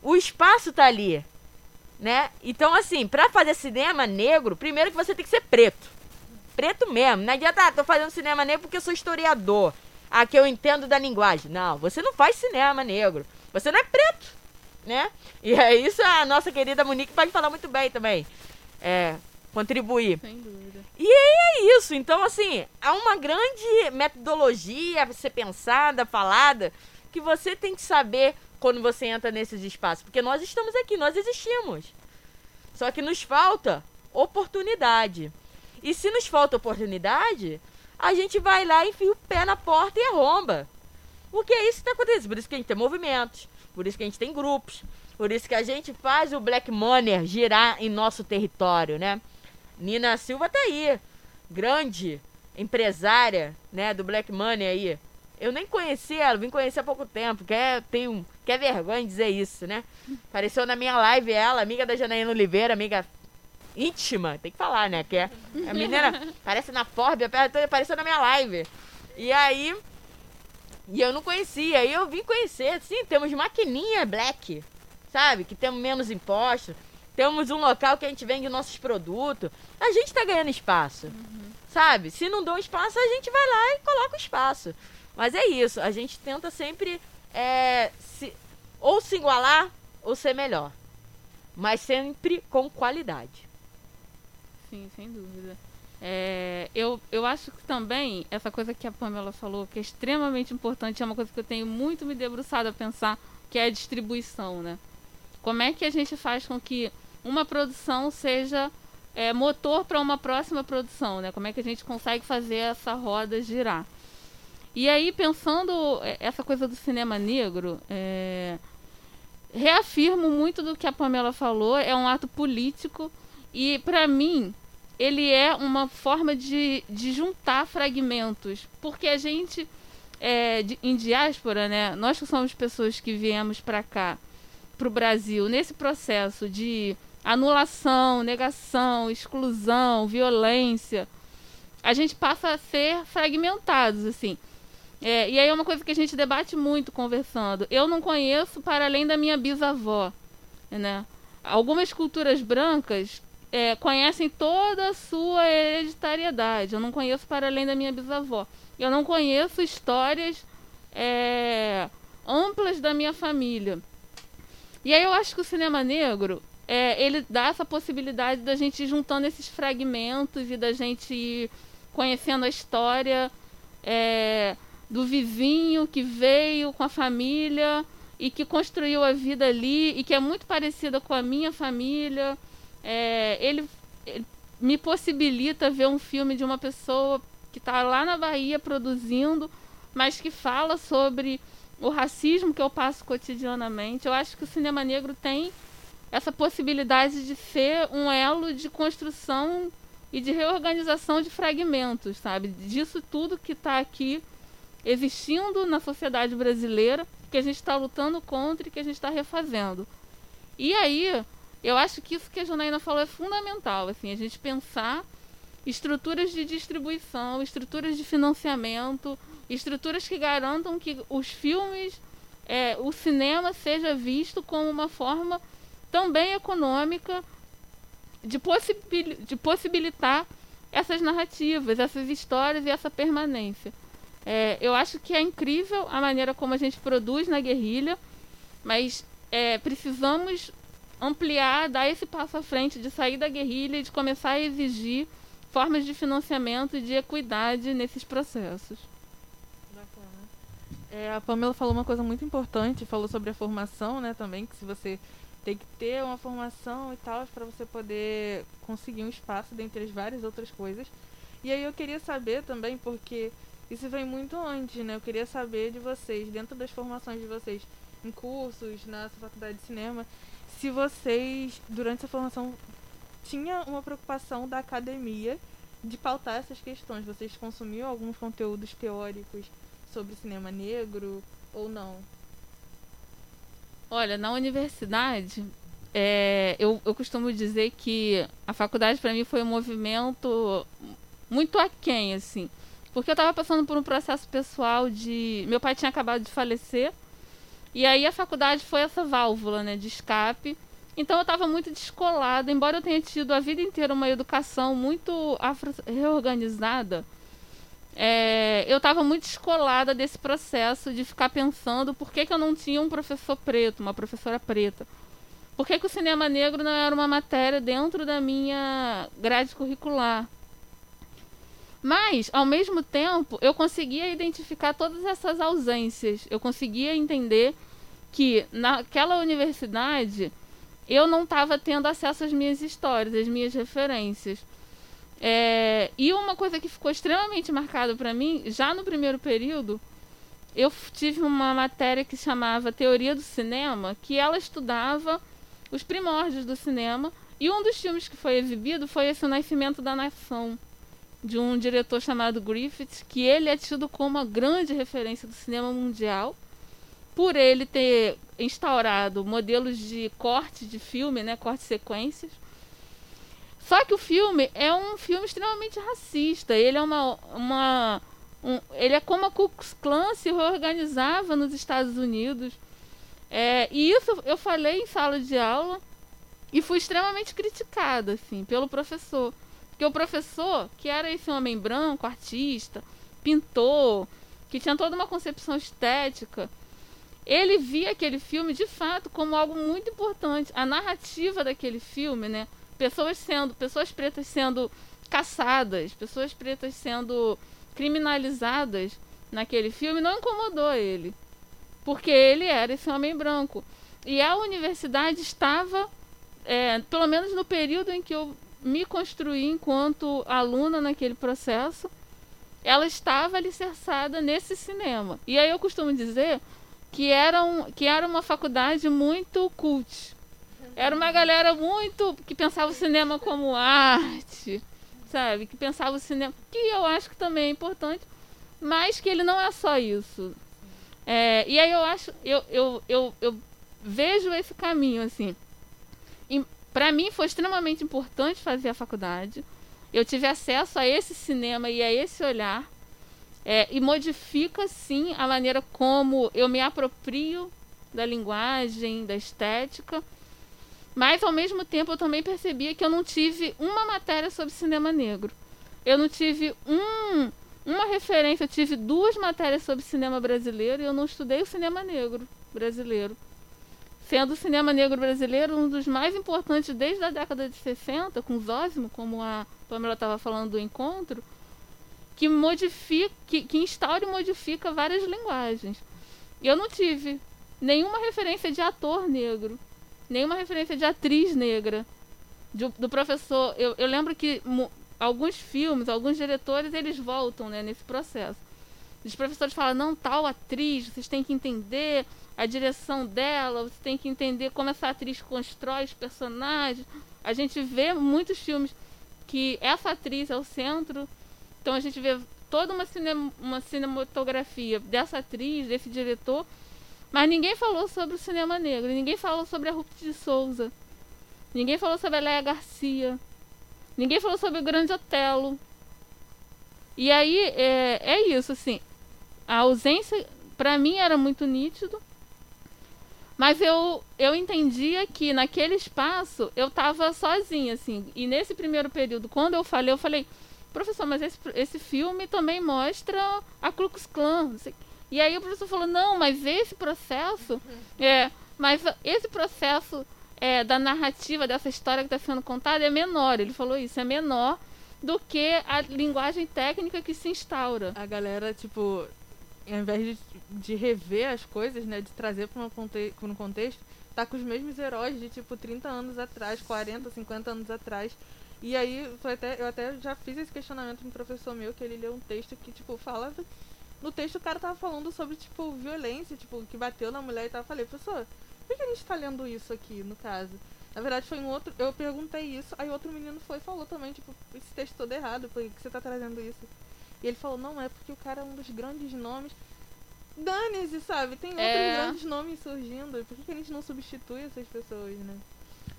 O espaço tá ali, né? Então, assim, para fazer cinema negro, primeiro que você tem que ser preto. preto mesmo. Não adianta, ah, tô fazendo cinema negro porque eu sou historiador. Ah, que eu entendo da linguagem. Não, você não faz cinema negro. Você não é preto, né? E é isso a nossa querida Monique pode falar muito bem também. É, contribuir. Sem dúvida. E é isso. Então, assim, há uma grande metodologia a ser pensada, falada, que você tem que saber quando você entra nesses espaços. Porque nós estamos aqui, nós existimos. Só que nos falta oportunidade. E se nos falta oportunidade, a gente vai lá, enfia o pé na porta e arromba. O que é isso que está acontecendo? Por isso que a gente tem movimentos, por isso que a gente tem grupos, por isso que a gente faz o Black Money girar em nosso território, né? Nina Silva tá aí, grande empresária, né, do Black Money aí. Eu nem conheci ela, vim conhecer há pouco tempo, quer, tenho, quer vergonha de dizer isso, né? Apareceu na minha live ela, amiga da Janaína Oliveira, amiga íntima, tem que falar, né? Que é, a menina parece na Forbes, apareceu na minha live. E aí, e eu não conhecia, aí eu vim conhecer, sim, temos maquininha black, sabe? Que temos menos impostos, temos um local que a gente vende nossos produtos. A gente tá ganhando espaço, Uhum. sabe? Se não dão espaço, a gente vai lá e coloca o espaço. Mas é isso, a gente tenta sempre é, se, ou se igualar ou ser melhor. Mas sempre com qualidade. Sim, sem dúvida. É, eu, eu acho que também, essa coisa que a Pamela falou, que é extremamente importante, é uma coisa que eu tenho muito me debruçado a pensar, que é a distribuição, né? Como é que a gente faz com que uma produção seja é, motor para uma próxima produção, né? Como é que a gente consegue fazer essa roda girar? E aí, pensando é, essa coisa do cinema negro, é, reafirmo muito do que a Pamela falou, é um ato político e, para mim, ele é uma forma de, de juntar fragmentos, porque a gente, é, de, em diáspora, né, nós que somos pessoas que viemos para cá, para o Brasil, nesse processo de anulação, negação, exclusão, violência, a gente passa a ser fragmentados, assim. É, e aí é uma coisa que a gente debate muito conversando. Eu não conheço para além da minha bisavó, né? Algumas culturas brancas é, conhecem toda a sua hereditariedade. Eu não conheço para além da minha bisavó. Eu não conheço histórias é, amplas da minha família. E aí eu acho que o cinema negro é, ele dá essa possibilidade da gente ir juntando esses fragmentos e da gente ir conhecendo a história é, do vizinho que veio com a família e que construiu a vida ali e que é muito parecida com a minha família. É, ele, ele, me possibilita ver um filme de uma pessoa que está lá na Bahia produzindo, mas que fala sobre o racismo que eu passo cotidianamente. Eu acho que o cinema negro tem essa possibilidade de ser um elo de construção e de reorganização de fragmentos, sabe? Disso tudo que está aqui existindo na sociedade brasileira, que a gente está lutando contra e que a gente está refazendo. E aí, eu acho que isso que a Janaína falou é fundamental, assim, a gente pensar estruturas de distribuição, estruturas de financiamento, estruturas que garantam que os filmes, é, o cinema seja visto como uma forma também econômica de, possibil de possibilitar essas narrativas, essas histórias e essa permanência. É, eu acho que é incrível a maneira como a gente produz na guerrilha, mas é, precisamos ampliar, dar esse passo à frente de sair da guerrilha e de começar a exigir formas de financiamento e de equidade nesses processos. É, a Pamela falou uma coisa muito importante, falou sobre a formação, né, também, que se você tem que ter uma formação e tal para você poder conseguir um espaço dentre as várias outras coisas. E aí eu queria saber também, porque isso vem muito antes, né? Eu queria saber de vocês, dentro das formações de vocês, em cursos, na faculdade de cinema, se vocês, durante essa formação, tinha uma preocupação da academia de pautar essas questões. Vocês consumiam alguns conteúdos teóricos sobre cinema negro ou não? Olha, na universidade, é, eu, eu costumo dizer que a faculdade para mim foi um movimento muito aquém, assim. Porque eu estava passando por um processo pessoal de. Meu pai tinha acabado de falecer. E aí a faculdade foi essa válvula né, de escape. Então eu estava muito descolada, embora eu tenha tido a vida inteira uma educação muito afro reorganizada. É, eu estava muito descolada desse processo de ficar pensando por que, que eu não tinha um professor preto, uma professora preta. Por que, que o cinema negro não era uma matéria dentro da minha grade curricular? Mas, ao mesmo tempo, eu conseguia identificar todas essas ausências. Eu conseguia entender que naquela universidade eu não estava tendo acesso às minhas histórias, às minhas referências. É, e uma coisa que ficou extremamente marcada para mim, já no primeiro período, eu tive uma matéria que chamava Teoria do Cinema, que ela estudava os primórdios do cinema. E um dos filmes que foi exibido foi esse O Nascimento da Nação, de um diretor chamado Griffith, que ele é tido como uma grande referência do cinema mundial, por ele ter instaurado modelos de corte de filme, né, corte sequências. Só que o filme é um filme extremamente racista. Ele é uma, uma um, ele é como a Ku Klux Klan se reorganizava nos Estados Unidos. É, e isso eu falei em sala de aula e fui extremamente criticada assim pelo professor. Porque o professor, que era esse homem branco, artista, pintor, que tinha toda uma concepção estética, ele via aquele filme de fato como algo muito importante. A narrativa daquele filme, né? Pessoas sendo, pessoas pretas sendo caçadas, pessoas pretas sendo criminalizadas naquele filme não incomodou ele. Porque ele era esse homem branco. E a universidade estava, é, pelo menos no período em que eu me construí enquanto aluna naquele processo, ela estava alicerçada nesse cinema. E aí eu costumo dizer que era, um, que era uma faculdade muito cult. Era uma galera muito que pensava o cinema como arte, sabe? Que pensava o cinema, que eu acho que também é importante, mas que ele não é só isso. É, e aí eu acho, eu, eu, eu, eu vejo esse caminho assim. Para mim foi extremamente importante fazer a faculdade. Eu tive acesso a esse cinema e a esse olhar é, e modifica sim a maneira como eu me aproprio da linguagem, da estética. Mas ao mesmo tempo eu também percebia que eu não tive uma matéria sobre cinema negro. Eu não tive um, uma referência, eu tive duas matérias sobre cinema brasileiro e eu não estudei o cinema negro brasileiro. Sendo o cinema negro brasileiro um dos mais importantes desde a década de 60, com Zósimo, como a Pamela estava falando do encontro, que modifica, que, que instaura e modifica várias linguagens. Eu não tive nenhuma referência de ator negro, nenhuma referência de atriz negra, de, do professor. Eu, eu lembro que alguns filmes, alguns diretores, eles voltam né, nesse processo. Os professores falam, não, tal atriz, vocês têm que entender a direção dela, você tem que entender como essa atriz constrói os personagens. A gente vê muitos filmes que essa atriz é o centro. Então a gente vê toda uma, cine, uma cinematografia dessa atriz, desse diretor, mas ninguém falou sobre o cinema negro, ninguém falou sobre a Ruth de Souza, ninguém falou sobre a Léa Garcia, ninguém falou sobre o Grande Otelo. E aí é, é isso, assim, a ausência para mim era muito nítido, mas eu, eu entendia que naquele espaço eu estava sozinha, assim. E nesse primeiro período, quando eu falei, eu falei, professor, mas esse, esse filme também mostra a Ku Klux Klan. E aí o professor falou, não, mas esse processo, uhum. é, mas esse processo é, da narrativa dessa história que está sendo contada é menor. Ele falou isso, é menor do que a linguagem técnica que se instaura. A galera, tipo, ao invés de, de rever as coisas, né, de trazer para conte um contexto, tá com os mesmos heróis de, tipo, 30 anos atrás, 40, 50 anos atrás. E aí, foi até, eu até já fiz esse questionamento com um professor meu, que ele leu um texto que, tipo, fala. No texto o cara tava falando sobre, tipo, violência, tipo, que bateu na mulher e tal. Eu falei, professor, por que a gente tá lendo isso aqui, no caso? Na verdade, foi um outro. Eu perguntei isso, aí outro menino foi e falou também, tipo, esse texto todo errado, por que você tá trazendo isso? E ele falou, não, é porque o cara é um dos grandes nomes. Dane-se, sabe? Tem outros é. grandes nomes surgindo. Por que, que a gente não substitui essas pessoas, né?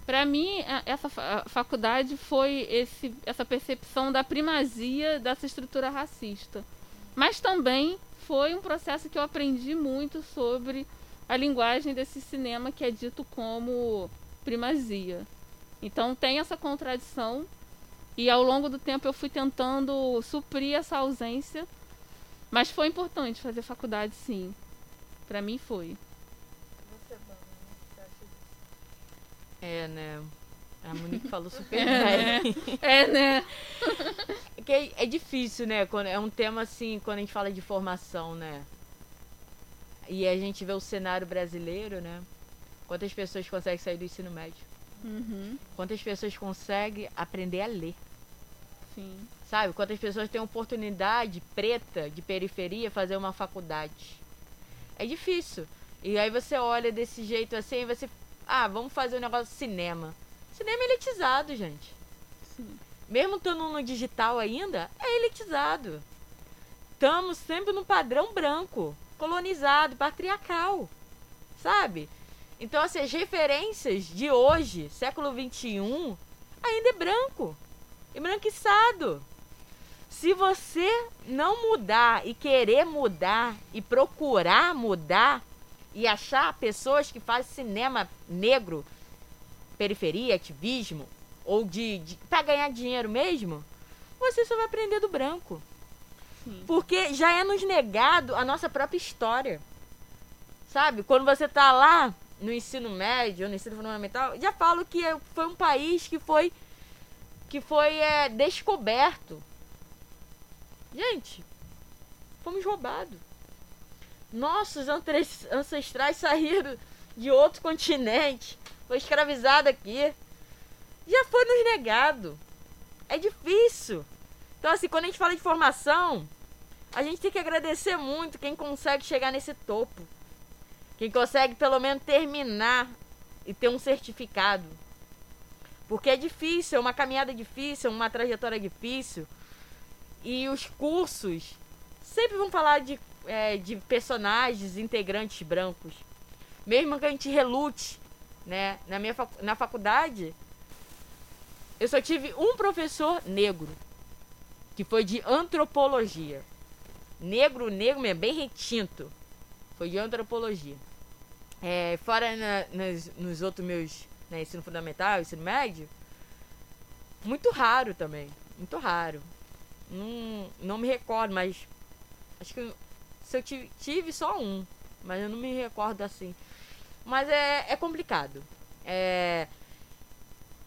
Para mim, essa faculdade foi esse, essa percepção da primazia dessa estrutura racista. Mas também foi um processo que eu aprendi muito sobre a linguagem desse cinema que é dito como primazia. Então tem essa contradição e ao longo do tempo eu fui tentando suprir essa ausência, mas foi importante fazer faculdade, sim. Para mim foi. É, né? A Monique falou super É, bem. né? É, né? Porque é, é difícil, né? Quando, é um tema assim, quando a gente fala de formação, né? E a gente vê o cenário brasileiro, né? Quantas pessoas conseguem sair do ensino médio? Uhum, Quantas pessoas conseguem aprender a ler? Sim. Sabe? Quantas pessoas têm oportunidade preta de periferia fazer uma faculdade? É difícil. E aí você olha desse jeito assim e você. Ah, vamos fazer um negócio de cinema. Cinema é elitizado, gente. Sim. Mesmo estando no digital ainda, é elitizado. Estamos sempre no padrão branco, colonizado, patriarcal. Sabe? Então, assim, as referências de hoje, século XXI, ainda é branco. Embranquiçado. Se você não mudar e querer mudar e procurar mudar e achar pessoas que fazem cinema negro, periferia, ativismo, ou de, de para ganhar dinheiro mesmo, você só vai aprender do branco. Sim. Porque já é nos negado a nossa própria história. Sabe? Quando você tá lá no ensino médio, no ensino fundamental, já falo que é- foi um país que foi que foi é, descoberto. Gente, fomos roubados. Nossos ancestrais saíram de outro continente, foi escravizado aqui. Já foi nos negado. É difícil. Então, assim, quando a gente fala de formação, a gente tem que agradecer muito quem consegue chegar nesse topo. Quem consegue pelo menos terminar e ter um certificado. Porque é difícil, é uma caminhada difícil, uma trajetória difícil. E os cursos sempre vão falar de, é, de personagens, integrantes brancos. Mesmo que a gente relute, né? Na minha facu- na faculdade, eu só tive um professor negro, que foi de antropologia. Negro, negro mesmo, bem retinto. Foi de antropologia. É, fora na- nas- nos outros meus né, ensino fundamental, ensino médio, muito raro também. Muito raro. Não, não me recordo, mas acho que se eu tive, tive só um, mas eu não me recordo assim. Mas é, é complicado. É,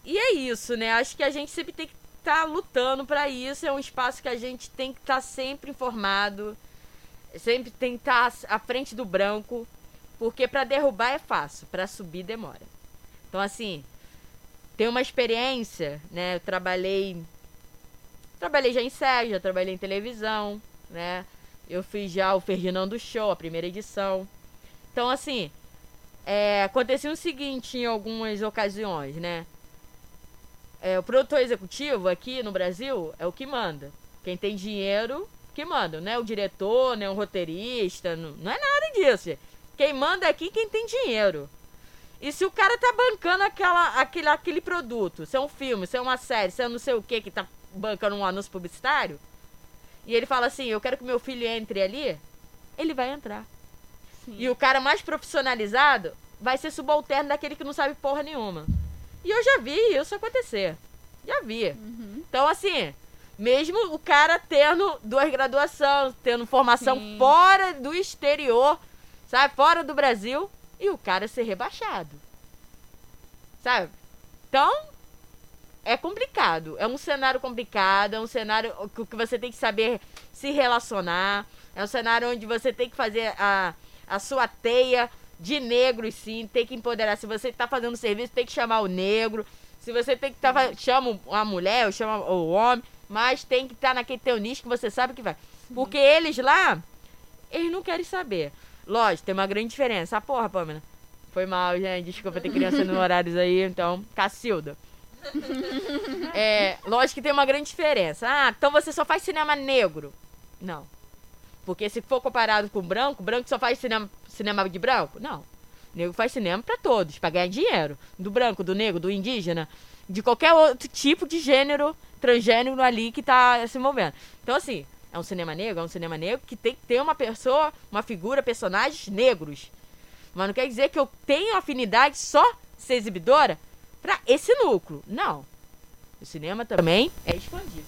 e é isso, né? Acho que a gente sempre tem que estar lutando para isso. É um espaço que a gente tem que estar sempre informado, sempre tem que estar à frente do branco, porque para derrubar é fácil, para subir demora. Então, assim, tem uma experiência, né? Eu trabalhei. Trabalhei já em série, já trabalhei em televisão, né? Eu fiz já o Ferdinando Show, a primeira edição. Então, assim, é, acontecia o seguinte em algumas ocasiões, né? É, o produtor executivo aqui no Brasil é o que manda. Quem tem dinheiro, que manda. Não é o diretor, nem o roteirista, não, não é nada disso. Quem manda aqui é quem tem dinheiro. E se o cara tá bancando aquela, aquele, aquele produto, se é um filme, se é uma série, se é não sei o que que tá bancando um anúncio publicitário, e ele fala assim, eu quero que meu filho entre ali, ele vai entrar. Sim. E o cara mais profissionalizado vai ser subalterno daquele que não sabe porra nenhuma. E eu já vi isso acontecer. Já vi. Uhum. Então, assim, mesmo o cara tendo duas graduações, tendo formação Sim. fora do exterior, sabe? Fora do Brasil, e o cara ser rebaixado. Sabe? Então, é complicado. É um cenário complicado, é um cenário que você tem que saber se relacionar. É um cenário onde você tem que fazer a, a sua teia de negros, sim, tem que empoderar. Se você tá fazendo serviço, tem que chamar o negro. Se você tem que tá, chama a mulher ou chama o homem, mas tem que estar naquele teu nicho que você sabe que vai. Porque eles lá, eles não querem saber. Lógico, tem uma grande diferença. Ah, porra, Pamela. Foi mal, gente. Desculpa ter criança nos horários aí, então. Cacilda. É, lógico que tem uma grande diferença. Ah, então você só faz cinema negro. Não. Porque se for comparado com branco, branco só faz cinema, cinema de branco? Não. Negro faz cinema pra todos, pra ganhar dinheiro. Do branco, do negro, do indígena, de qualquer outro tipo de gênero, transgênero ali que tá se movendo. Então, assim, é um cinema negro, é um cinema negro que tem que ter uma pessoa, uma figura, personagens negros. Mas não quer dizer que eu tenho afinidade só ser exibidora para esse núcleo. Não. O cinema também é expandido.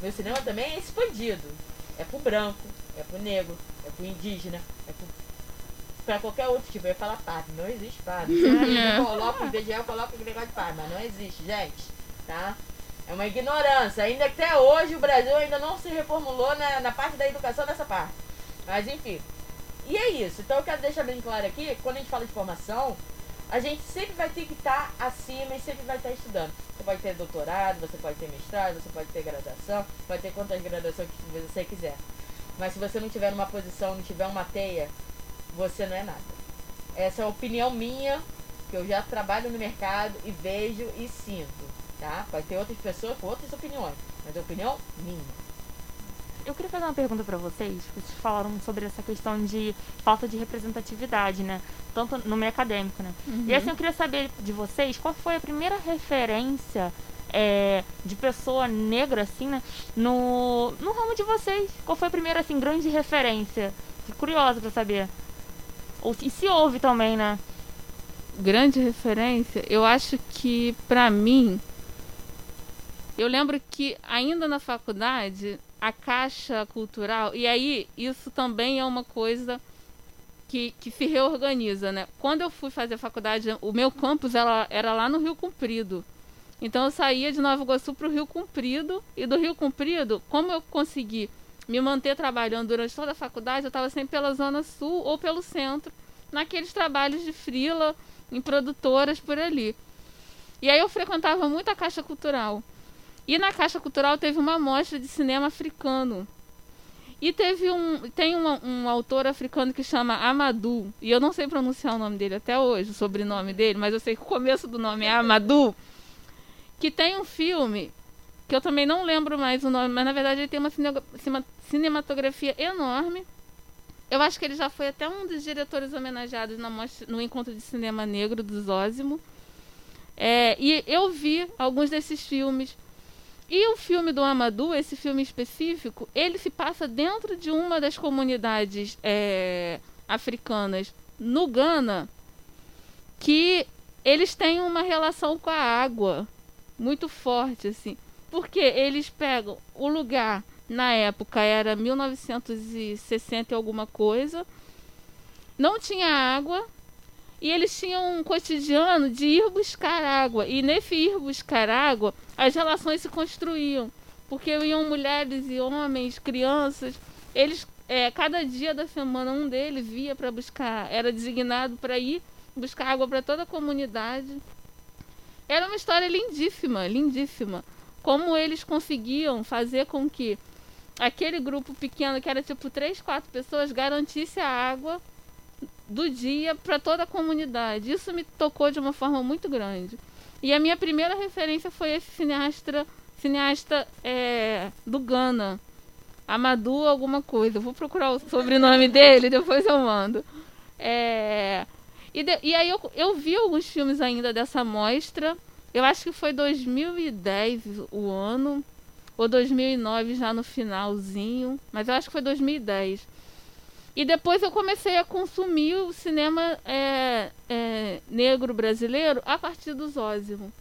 Meu cinema também é expandido. É pro branco, é pro negro, é pro indígena, é pro... pra qualquer outro tipo. Eu ia falar pardo, não existe pardo. Eu coloco o IBGE, eu coloco o negócio de pardo, mas não existe, gente. Tá? É uma ignorância. Ainda até hoje o Brasil ainda não se reformulou na, na parte da educação dessa parte. Mas enfim. E é isso. Então eu quero deixar bem claro aqui, quando a gente fala de formação, a gente sempre vai ter que estar acima e sempre vai estar estudando. Você pode ter doutorado, você pode ter mestrado, você pode ter graduação, pode ter quantas graduações que você quiser. Mas se você não tiver numa posição, não tiver uma teia, você não é nada. Essa é a opinião minha, que eu já trabalho no mercado e vejo e sinto, tá? Pode ter outras pessoas com outras opiniões, mas é a opinião minha. Eu queria fazer uma pergunta para vocês. Vocês falaram sobre essa questão de falta de representatividade, né? Tanto no meio acadêmico, né? Uhum. E assim, eu queria saber de vocês qual foi a primeira referência é, de pessoa negra, assim, né? No, no ramo de vocês. Qual foi a primeira, assim, grande referência? Fico curiosa pra saber. Ou, e se houve também, né? Grande referência? Eu acho que, pra mim, eu lembro que ainda na faculdade a caixa cultural. E aí, isso também é uma coisa que, que se reorganiza, né? Quando eu fui fazer faculdade, o meu campus era lá no Rio Comprido. Então eu saía de Nova Iguaçu para o Rio Comprido. E do Rio Comprido, como eu consegui me manter trabalhando durante toda a faculdade, eu estava sempre pela Zona Sul ou pelo centro, naqueles trabalhos de frila, em produtoras por ali. E aí eu frequentava muito a Caixa Cultural. E na Caixa Cultural teve uma mostra de cinema africano. E teve um. Tem um, autor africano que chama Amadou. E eu não sei pronunciar o nome dele até hoje, o sobrenome dele, mas eu sei que o começo do nome é Amadou. Que tem um filme, que eu também não lembro mais o nome, mas na verdade ele tem uma cinematografia enorme. Eu acho que ele já foi até um dos diretores homenageados na mostra, no Encontro de Cinema Negro do Zózimo. É, e eu vi alguns desses filmes e o filme do Amadou, esse filme específico, ele se passa dentro de uma das comunidades é, africanas no Ghana, que eles têm uma relação com a água muito forte, assim. Porque eles pegam o lugar, na época era 1960 e alguma coisa, não tinha água, e eles tinham um cotidiano de ir buscar água. E nesse ir buscar água, as relações se construíam. Porque iam mulheres e homens, crianças. Eles, é, cada dia da semana, um deles via para buscar, era designado para ir buscar água para toda a comunidade. Era uma história lindíssima, lindíssima. Como eles conseguiam fazer com que aquele grupo pequeno, que era tipo três, quatro pessoas, garantisse a água do dia para toda a comunidade. Isso me tocou de uma forma muito grande. E a minha primeira referência foi esse cineasta, cineasta é, do Ghana, Amadou alguma coisa. Eu vou procurar o sobrenome dele, depois eu mando. É, e, de, e aí eu, eu vi alguns filmes ainda dessa mostra. Eu acho que foi 2010 o ano, ou 2009 já no finalzinho, mas eu acho que foi 2010. E depois eu comecei a consumir o cinema é, é, negro brasileiro a partir do Zózimo.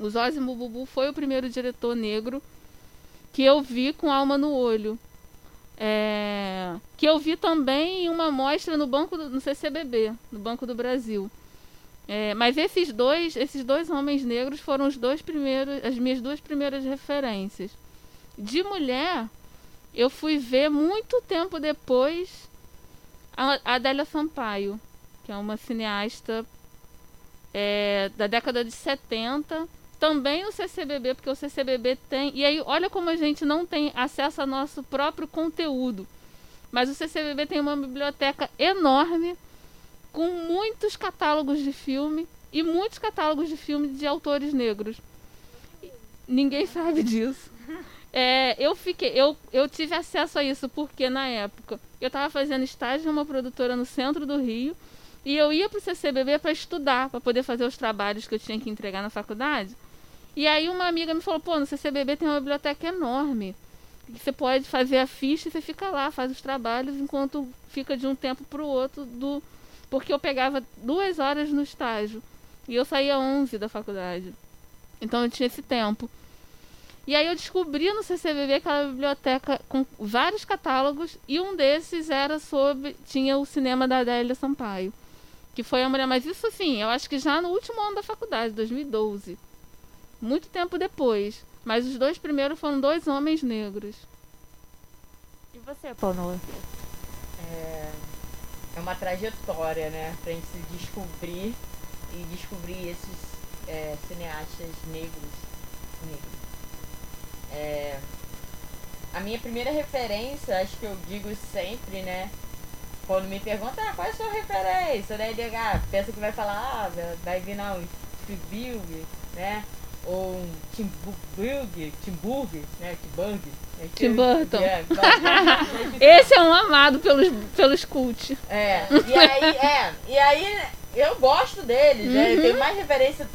O Zózimo Bubu foi o primeiro diretor negro que eu vi com alma no olho. É, que eu vi também em uma mostra no banco do, no CCBB, no Banco do Brasil. É, mas esses dois, esses dois homens negros foram os dois primeiros, as minhas duas primeiras referências. De mulher, eu fui ver muito tempo depois a Adélia Sampaio, que é uma cineasta é, da década de 70, também o CCBB, porque o CCBB tem. E aí, olha como a gente não tem acesso ao nosso próprio conteúdo. Mas o CCBB tem uma biblioteca enorme, com muitos catálogos de filme e muitos catálogos de filme de autores negros. Ninguém sabe disso. É, eu fiquei, eu, eu tive acesso a isso porque na época eu estava fazendo estágio em uma produtora no centro do Rio e eu ia para o CCBB para estudar, para poder fazer os trabalhos que eu tinha que entregar na faculdade. E aí uma amiga me falou: pô, no CCBB tem uma biblioteca enorme. Você pode fazer a ficha e você fica lá, faz os trabalhos, enquanto fica de um tempo para o outro do. Porque eu pegava duas horas no estágio. E eu saía 11 da faculdade. Então eu tinha esse tempo. E aí eu descobri no CCBB aquela biblioteca com vários catálogos e um desses era sobre tinha o cinema da Adélia Sampaio, que foi a mulher, mas isso sim, eu acho que já no último ano da faculdade, 2012. Muito tempo depois, mas os dois primeiros foram dois homens negros. E você, Pamela? É, é uma trajetória, né? Pra gente se descobrir e descobrir esses é, cineastas negros. negros. É, a minha primeira referência, acho que eu digo sempre, né? Quando me perguntam, ah, qual é a sua referência? Daí ah, pensa que vai falar, ah, vai vir não, um Spielberg, né? Ou um Timburg, Timburg, né? Timburg. Tim Burton. É, Esse é um amado pelos, pelos cult. É, e aí, é, e aí eu gosto deles, uhum. né? Eu tenho mais referência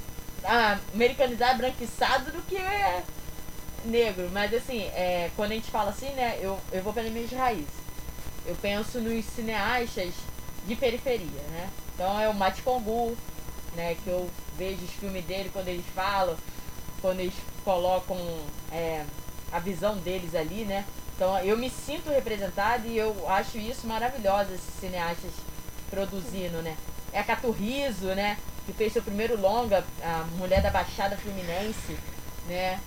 a americanizado, branquiçado do que é negro. Mas assim, é, quando a gente fala assim, né, eu, eu vou pelas minhas raízes. Eu penso nos cineastas de periferia, né? Então é o Mate Congu, né, que eu vejo os filmes dele quando eles falam, quando eles colocam é, a visão deles ali, né? Então eu me sinto representada e eu acho isso maravilhoso, esses cineastas produzindo, né? É a Caturriso, né? Que fez seu primeiro longa, a Mulher da Baixada Fluminense, né?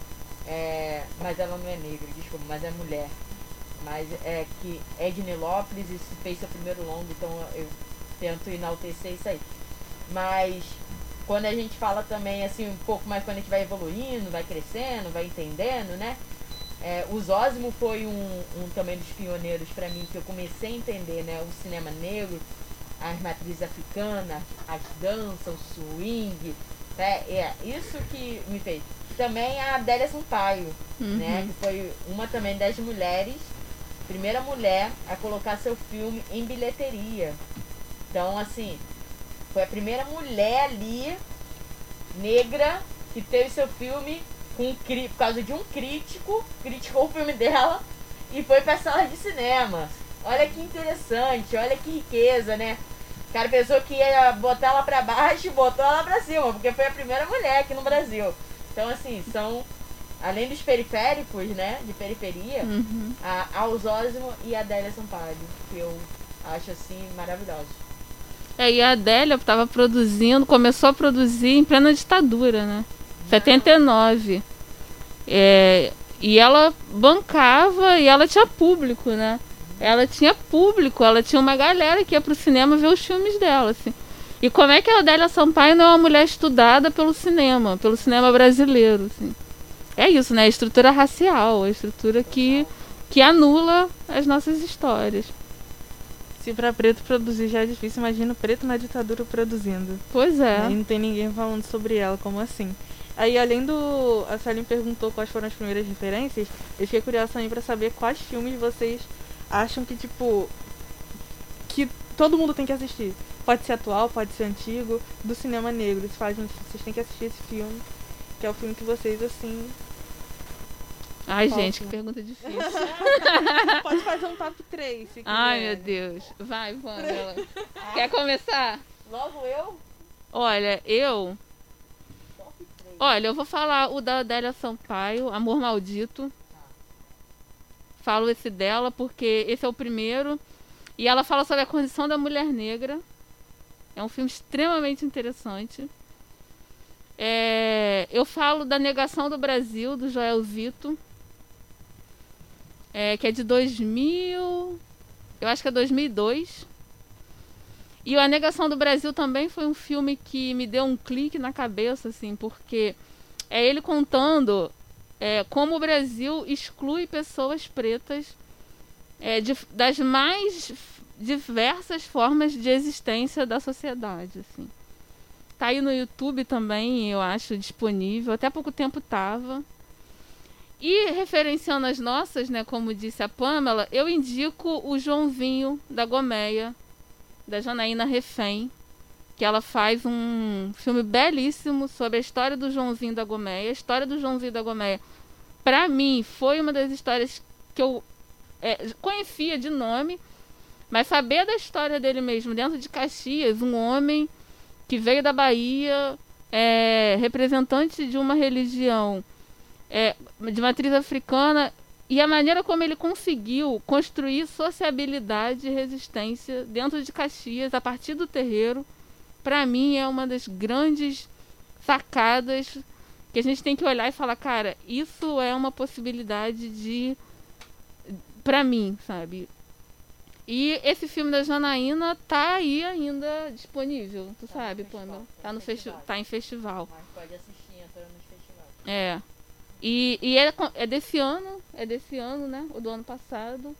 É, mas ela não é negra, desculpa, mas é mulher. Mas é que Edne Lopes fez seu primeiro longo, então eu tento enaltecer isso aí. Mas quando a gente fala também assim um pouco mais quando a gente vai evoluindo, vai crescendo, vai entendendo, né? É, o Zósimo foi um, um também dos pioneiros para mim que eu comecei a entender, né? O cinema negro, as matrizes africanas, as danças, o swing, né? É isso que me fez também a Adélia Sampaio, uhum. né? Que foi uma também das mulheres, primeira mulher a colocar seu filme em bilheteria. Então, assim, foi a primeira mulher ali, negra, que teve seu filme com, por causa de um crítico, criticou o filme dela e foi pra sala de cinema. Olha que interessante, olha que riqueza, né? O cara pensou que ia botar ela pra baixo e botou ela pra cima, porque foi a primeira mulher aqui no Brasil. Então, assim, são. Além dos periféricos, né? De periferia, uhum. a, a Osósimo e a Adélia Sampaio, que eu acho assim maravilhosos. É, e a Adélia estava produzindo, começou a produzir em plena ditadura, né? Não. 79. É, e ela bancava e ela tinha público, né? Ela tinha público, ela tinha uma galera que ia pro cinema ver os filmes dela, assim. E como é que a Adélia Sampaio não é uma mulher estudada pelo cinema, pelo cinema brasileiro, assim? É isso, né? A estrutura racial, a estrutura que, que anula as nossas histórias. Se para preto produzir já é difícil, imagina o preto na ditadura produzindo. Pois é. Aí não tem ninguém falando sobre ela, como assim? Aí, além do. A Salim perguntou quais foram as primeiras referências, eu fiquei curiosa também pra saber quais filmes vocês acham que, tipo. que todo mundo tem que assistir. Pode ser atual, pode ser antigo, do cinema negro. Você fala, gente, vocês têm que assistir esse filme, que é o filme que vocês, assim. Ai, gente, que pergunta difícil. pode fazer um top 3, se quiser. Ai, meu Deus. Vai, Pamela. Quer começar? Logo eu? Olha, eu. Olha, eu vou falar o da Adélia Sampaio, Amor Maldito. Falo esse dela porque esse é o primeiro. E ela fala sobre a condição da mulher negra. É um filme extremamente interessante. É, eu falo da Negação do Brasil, do Joel Zito, é, que é de 2000, eu acho que é 2002. E A Negação do Brasil também foi um filme que me deu um clique na cabeça, assim, porque é ele contando é, como o Brasil exclui pessoas pretas é, de, das mais diversas formas de existência da sociedade, assim. Tá aí no YouTube também, eu acho, disponível. Até pouco tempo tava. E referenciando as nossas, né, como disse a Pamela, eu indico o Joãozinho da Gomeia, da Janaína Refém, que ela faz um filme belíssimo sobre a história do Joãozinho da Gomeia. A história do Joãozinho da Gomeia, para mim, foi uma das histórias que eu é, conhecia de nome, mas saber da história dele mesmo, dentro de Caxias, um homem que veio da Bahia, é, representante de uma religião é, de matriz africana e a maneira como ele conseguiu construir sociabilidade e resistência dentro de Caxias a partir do terreiro, para mim é uma das grandes sacadas que a gente tem que olhar e falar, cara, isso é uma possibilidade de para mim, sabe? E esse filme da Janaína tá aí ainda disponível, tu Tá sabe, Pamela? tá no no festi festival. tá em festival. Mas pode assistir entrando nos festivais. É. E, e é, é desse ano, é desse ano, né? O do ano passado,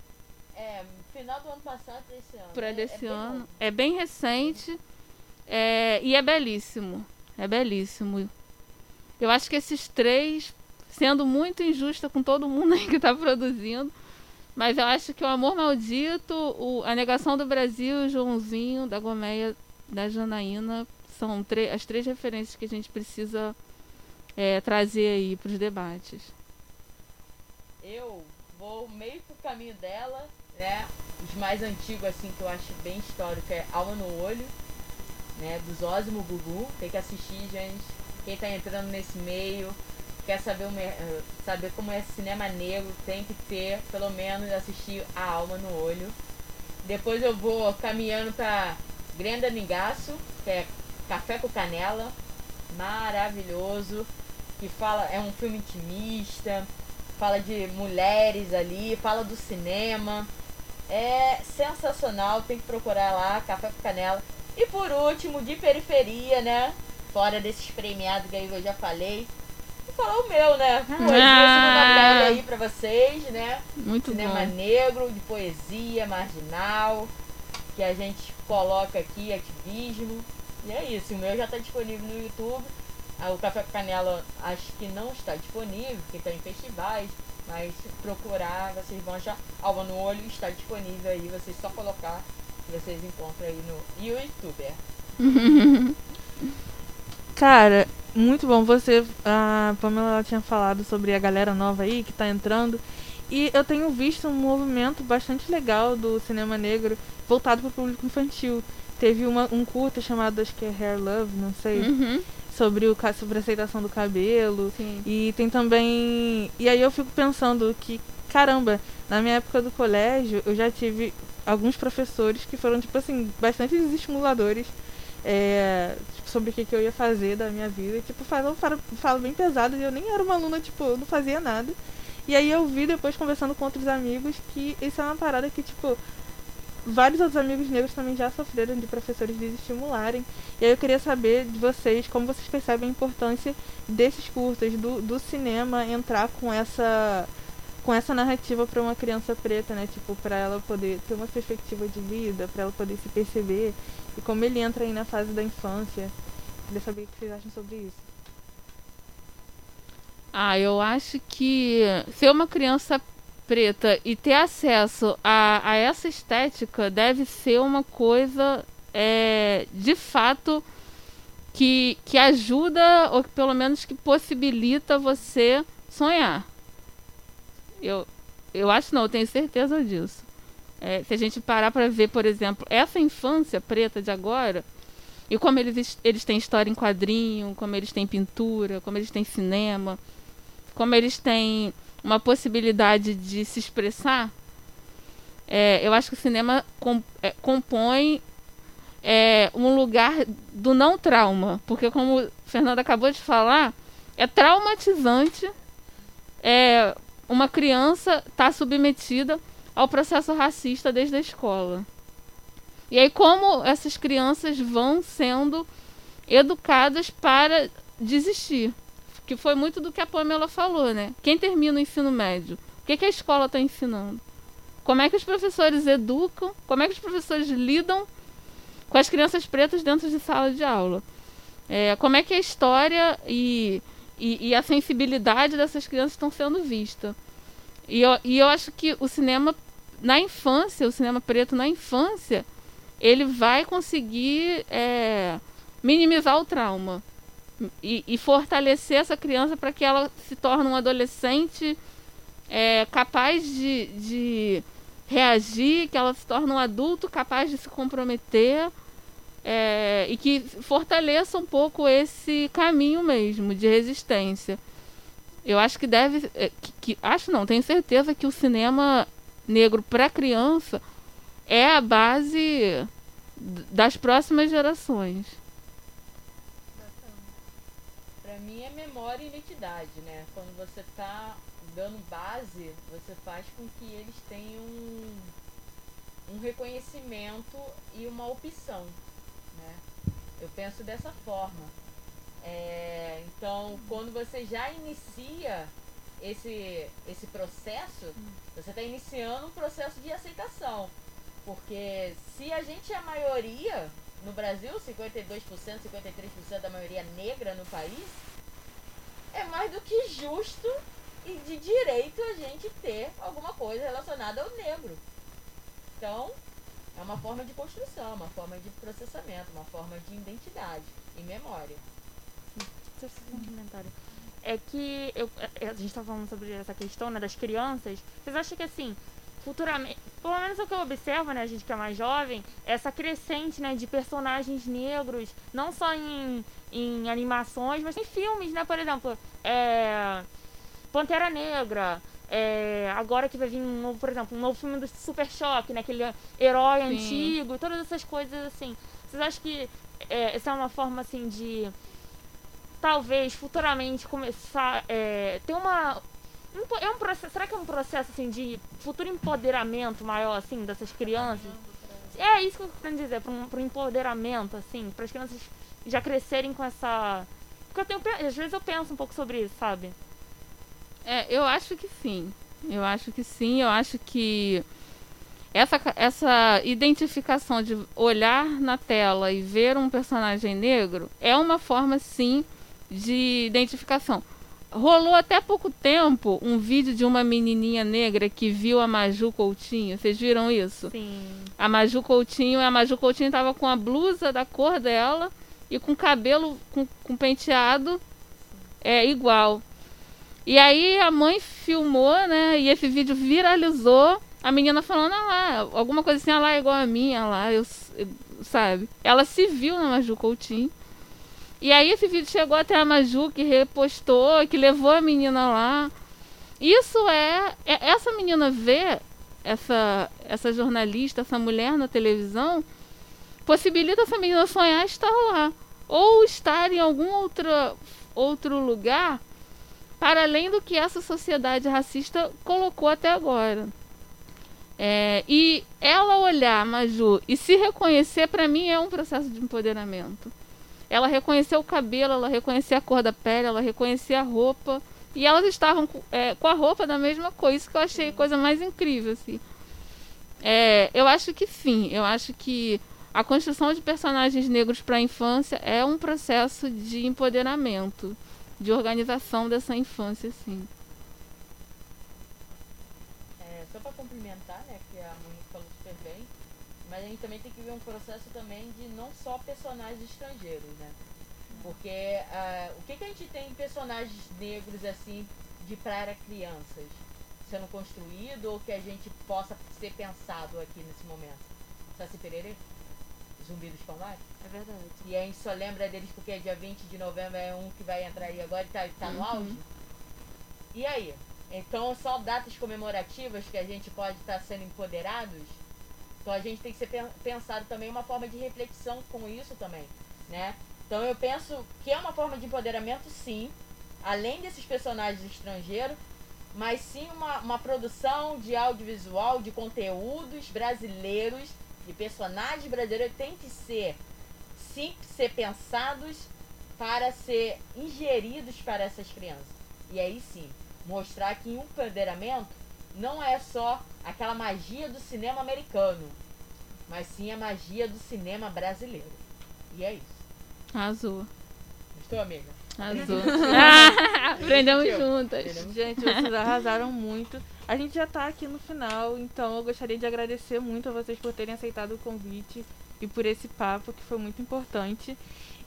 É, final do ano passado desse ano. para é, desse é bem ano. novo. É bem recente. É, e é belíssimo. É belíssimo. Eu acho que esses três, sendo muito injusta com todo mundo aí que tá produzindo, mas eu acho que o Amor Maldito, o, A Negação do Brasil o Joãozinho da Gomeia da Janaína são as três referências que a gente precisa é, trazer aí para os debates. Eu vou meio pro caminho dela, né? Os mais antigos, assim, que eu acho bem histórico é Alma no Olho, né? Do Zózimo Gugu. Tem que assistir, gente. Quem tá entrando nesse meio, quer saber, eh, saber como é cinema negro, tem que ter, pelo menos, assistir A Alma no Olho. Depois eu vou caminhando pra Grenda Ningaço, que é Café com Canela. Maravilhoso. Que fala, é um filme intimista fala de mulheres ali, fala do cinema. É sensacional, tem que procurar lá, Café com Canela. E por último, de periferia, né? Fora desses premiados que aí eu já falei. Vou falar o meu, né? Poesia Ah. segunda pele aí pra vocês, né? Muito Cinema bom. negro, de poesia, marginal, que a gente coloca aqui, ativismo. E é isso, o meu já está disponível no YouTube. Ah, O Café com Canela acho que não está disponível, porque está em festivais, mas procurar, vocês vão achar. Alma no Olho está disponível aí, vocês só colocar que vocês encontram aí no YouTuber. Cara, muito bom. Você, a Pamela ela tinha falado sobre a galera nova aí que tá entrando. E eu tenho visto um movimento bastante legal do cinema negro voltado para o público infantil. Teve uma, um curta chamado, acho que é Hair Love, não sei, Uhum, sobre, o, sobre a aceitação do cabelo. sim. E tem também. E aí eu fico pensando que, caramba, na minha época do colégio, eu já tive alguns professores que foram, tipo assim, bastante desestimuladores é, sobre o que, que eu ia fazer da minha vida. Tipo, falam bem pesado e eu nem era uma aluna, tipo, eu não fazia nada. E aí eu vi depois conversando com outros amigos que isso é uma parada que, tipo, vários outros amigos negros também já sofreram de professores desestimularem. E aí eu queria saber de vocês como vocês percebem a importância desses curtas, do, do cinema entrar com essa com essa narrativa para uma criança preta, né? Tipo, para ela poder ter uma perspectiva de vida, para ela poder se perceber e como ele entra aí na fase da infância. Queria saber o que vocês acham sobre isso. Ah, eu acho que ser uma criança preta e ter acesso a, a essa estética deve ser uma coisa é, de fato que, que ajuda, ou pelo menos que possibilita você sonhar. Eu, eu acho não, eu tenho certeza disso. É, se a gente parar para ver, por exemplo, essa infância preta de agora, e como eles, eles têm história em quadrinho, como eles têm pintura, como eles têm cinema, como eles têm uma possibilidade de se expressar, é, eu acho que o cinema é, compõe é, um lugar do não trauma. Porque, como o Fernando acabou de falar, é traumatizante é, uma criança estar tá submetida ao processo racista desde a escola. E aí, como essas crianças vão sendo educadas para desistir que foi muito do que a Pamela falou, né? Quem termina o ensino médio? O que, que a escola está ensinando? Como é que os professores educam? Como é que os professores lidam com as crianças pretas dentro de sala de aula? É, como é que a história e, e, e a sensibilidade dessas crianças estão sendo vistas? E eu, e eu acho que o cinema na infância, o cinema preto na infância, ele vai conseguir é, minimizar o trauma e, e fortalecer essa criança para que ela se torne um adolescente é, capaz de, de reagir, que ela se torne um adulto capaz de se comprometer é, e que fortaleça um pouco esse caminho mesmo de resistência. Eu acho que deve, é, que, que, acho não, tenho certeza que o cinema negro para criança é a base das próximas gerações. Para mim é memória e identidade, né? Quando você está dando base, você faz com que eles tenham um, reconhecimento e uma opção? Eu penso dessa forma. É, então, quando você já inicia esse, esse processo, você está iniciando um processo de aceitação. Porque se a gente é a maioria no Brasil, 52%, 53% da maioria negra no país, é mais do que justo e de direito a gente ter alguma coisa relacionada ao negro. Então, é uma forma de construção, uma forma de processamento, uma forma de identidade e memória. É que eu, é, a gente está falando sobre essa questão né, das crianças. Vocês acham que assim, futuramente, pelo menos o que eu observo, né, a gente que é mais jovem, essa crescente, né, de personagens negros, não só em, em animações, mas em filmes, né, por exemplo, é, Pantera Negra, é, agora que vai vir um novo, por exemplo, um novo filme do Super Choque, né, aquele herói Sim. antigo, todas essas coisas assim. Vocês acham que é, essa é uma forma assim de talvez futuramente começar é, ter uma é um processo, será que é um processo assim de futuro empoderamento maior assim dessas crianças? É isso que eu quero dizer, para um, um empoderamento assim, para as crianças já crescerem com essa porque eu tenho às vezes eu penso um pouco sobre isso, sabe? É, eu acho que sim. Eu acho que sim, eu acho que essa, essa identificação de olhar na tela e ver um personagem negro é uma forma sim de identificação. Rolou até pouco tempo um vídeo de uma menininha negra que viu a Maju Coutinho. Vocês viram isso? Sim. A Maju Coutinho, a Maju Coutinho estava com a blusa da cor dela e com cabelo com, com penteado é igual. E aí a mãe filmou, né? E esse vídeo viralizou. A menina falando, ah lá, alguma coisa assim, ah lá, igual a minha, ah lá, eu, sabe? Ela se viu na Maju Coutinho. E aí esse vídeo chegou até a Maju, que repostou, que levou a menina lá. Isso é, é essa menina vê essa essa jornalista, essa mulher na televisão, possibilita essa menina sonhar estar lá ou estar em algum outro outro lugar para além do que essa sociedade racista colocou até agora. É, e ela olhar Maju e se reconhecer, para mim, é um processo de empoderamento. Ela reconheceu o cabelo, ela reconhecia a cor da pele, ela reconhecia a roupa. E elas estavam é, com a roupa da mesma coisa, isso que eu achei a coisa mais incrível, assim. É, eu acho que sim, eu acho que a construção de personagens negros para a infância é um processo de empoderamento, de organização dessa infância, sim. É, só para complementar, né, que a Monique falou super bem, mas a gente também tem que ver um processo também de não só personagens estrangeiros, né? Porque uh, o que, que a gente tem em personagens negros assim de para crianças sendo construído ou que a gente possa ser pensado aqui nesse momento? Saci Pereira? Zumbi dos Palmares? É verdade. E a gente só lembra deles porque é dia 20 de novembro é um que vai entrar aí agora e tá, tá no uhum. auge. E aí? Então só datas comemorativas que a gente pode estar tá sendo empoderados então a gente tem que ser pensado também uma forma de reflexão com isso também, né? Então eu penso que é uma forma de empoderamento, sim, além desses personagens estrangeiros, mas sim uma, uma produção de audiovisual, de conteúdos brasileiros, de personagens brasileiros, tem que ser, sim, ser pensados para ser ingeridos para essas crianças. E aí sim, mostrar que o empoderamento não é só aquela magia do cinema americano, mas sim a magia do cinema brasileiro. E é isso. Azul. Estou, amiga? Azul. aprendemos juntas. Gente, vocês arrasaram muito. A gente já está aqui no final, então eu gostaria de agradecer muito a vocês por terem aceitado o convite e por esse papo que foi muito importante.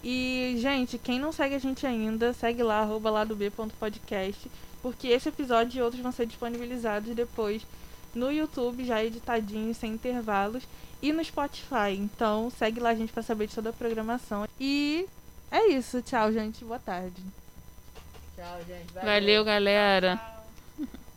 E, gente, quem não segue a gente ainda, segue lá, arroba lá do B.podcast, porque esse episódio e outros vão ser disponibilizados depois no YouTube, já editadinho, sem intervalos, e no Spotify. Então segue lá a gente para saber de toda a programação. E é isso. Tchau, gente. Boa tarde. Tchau, gente. Valeu, galera.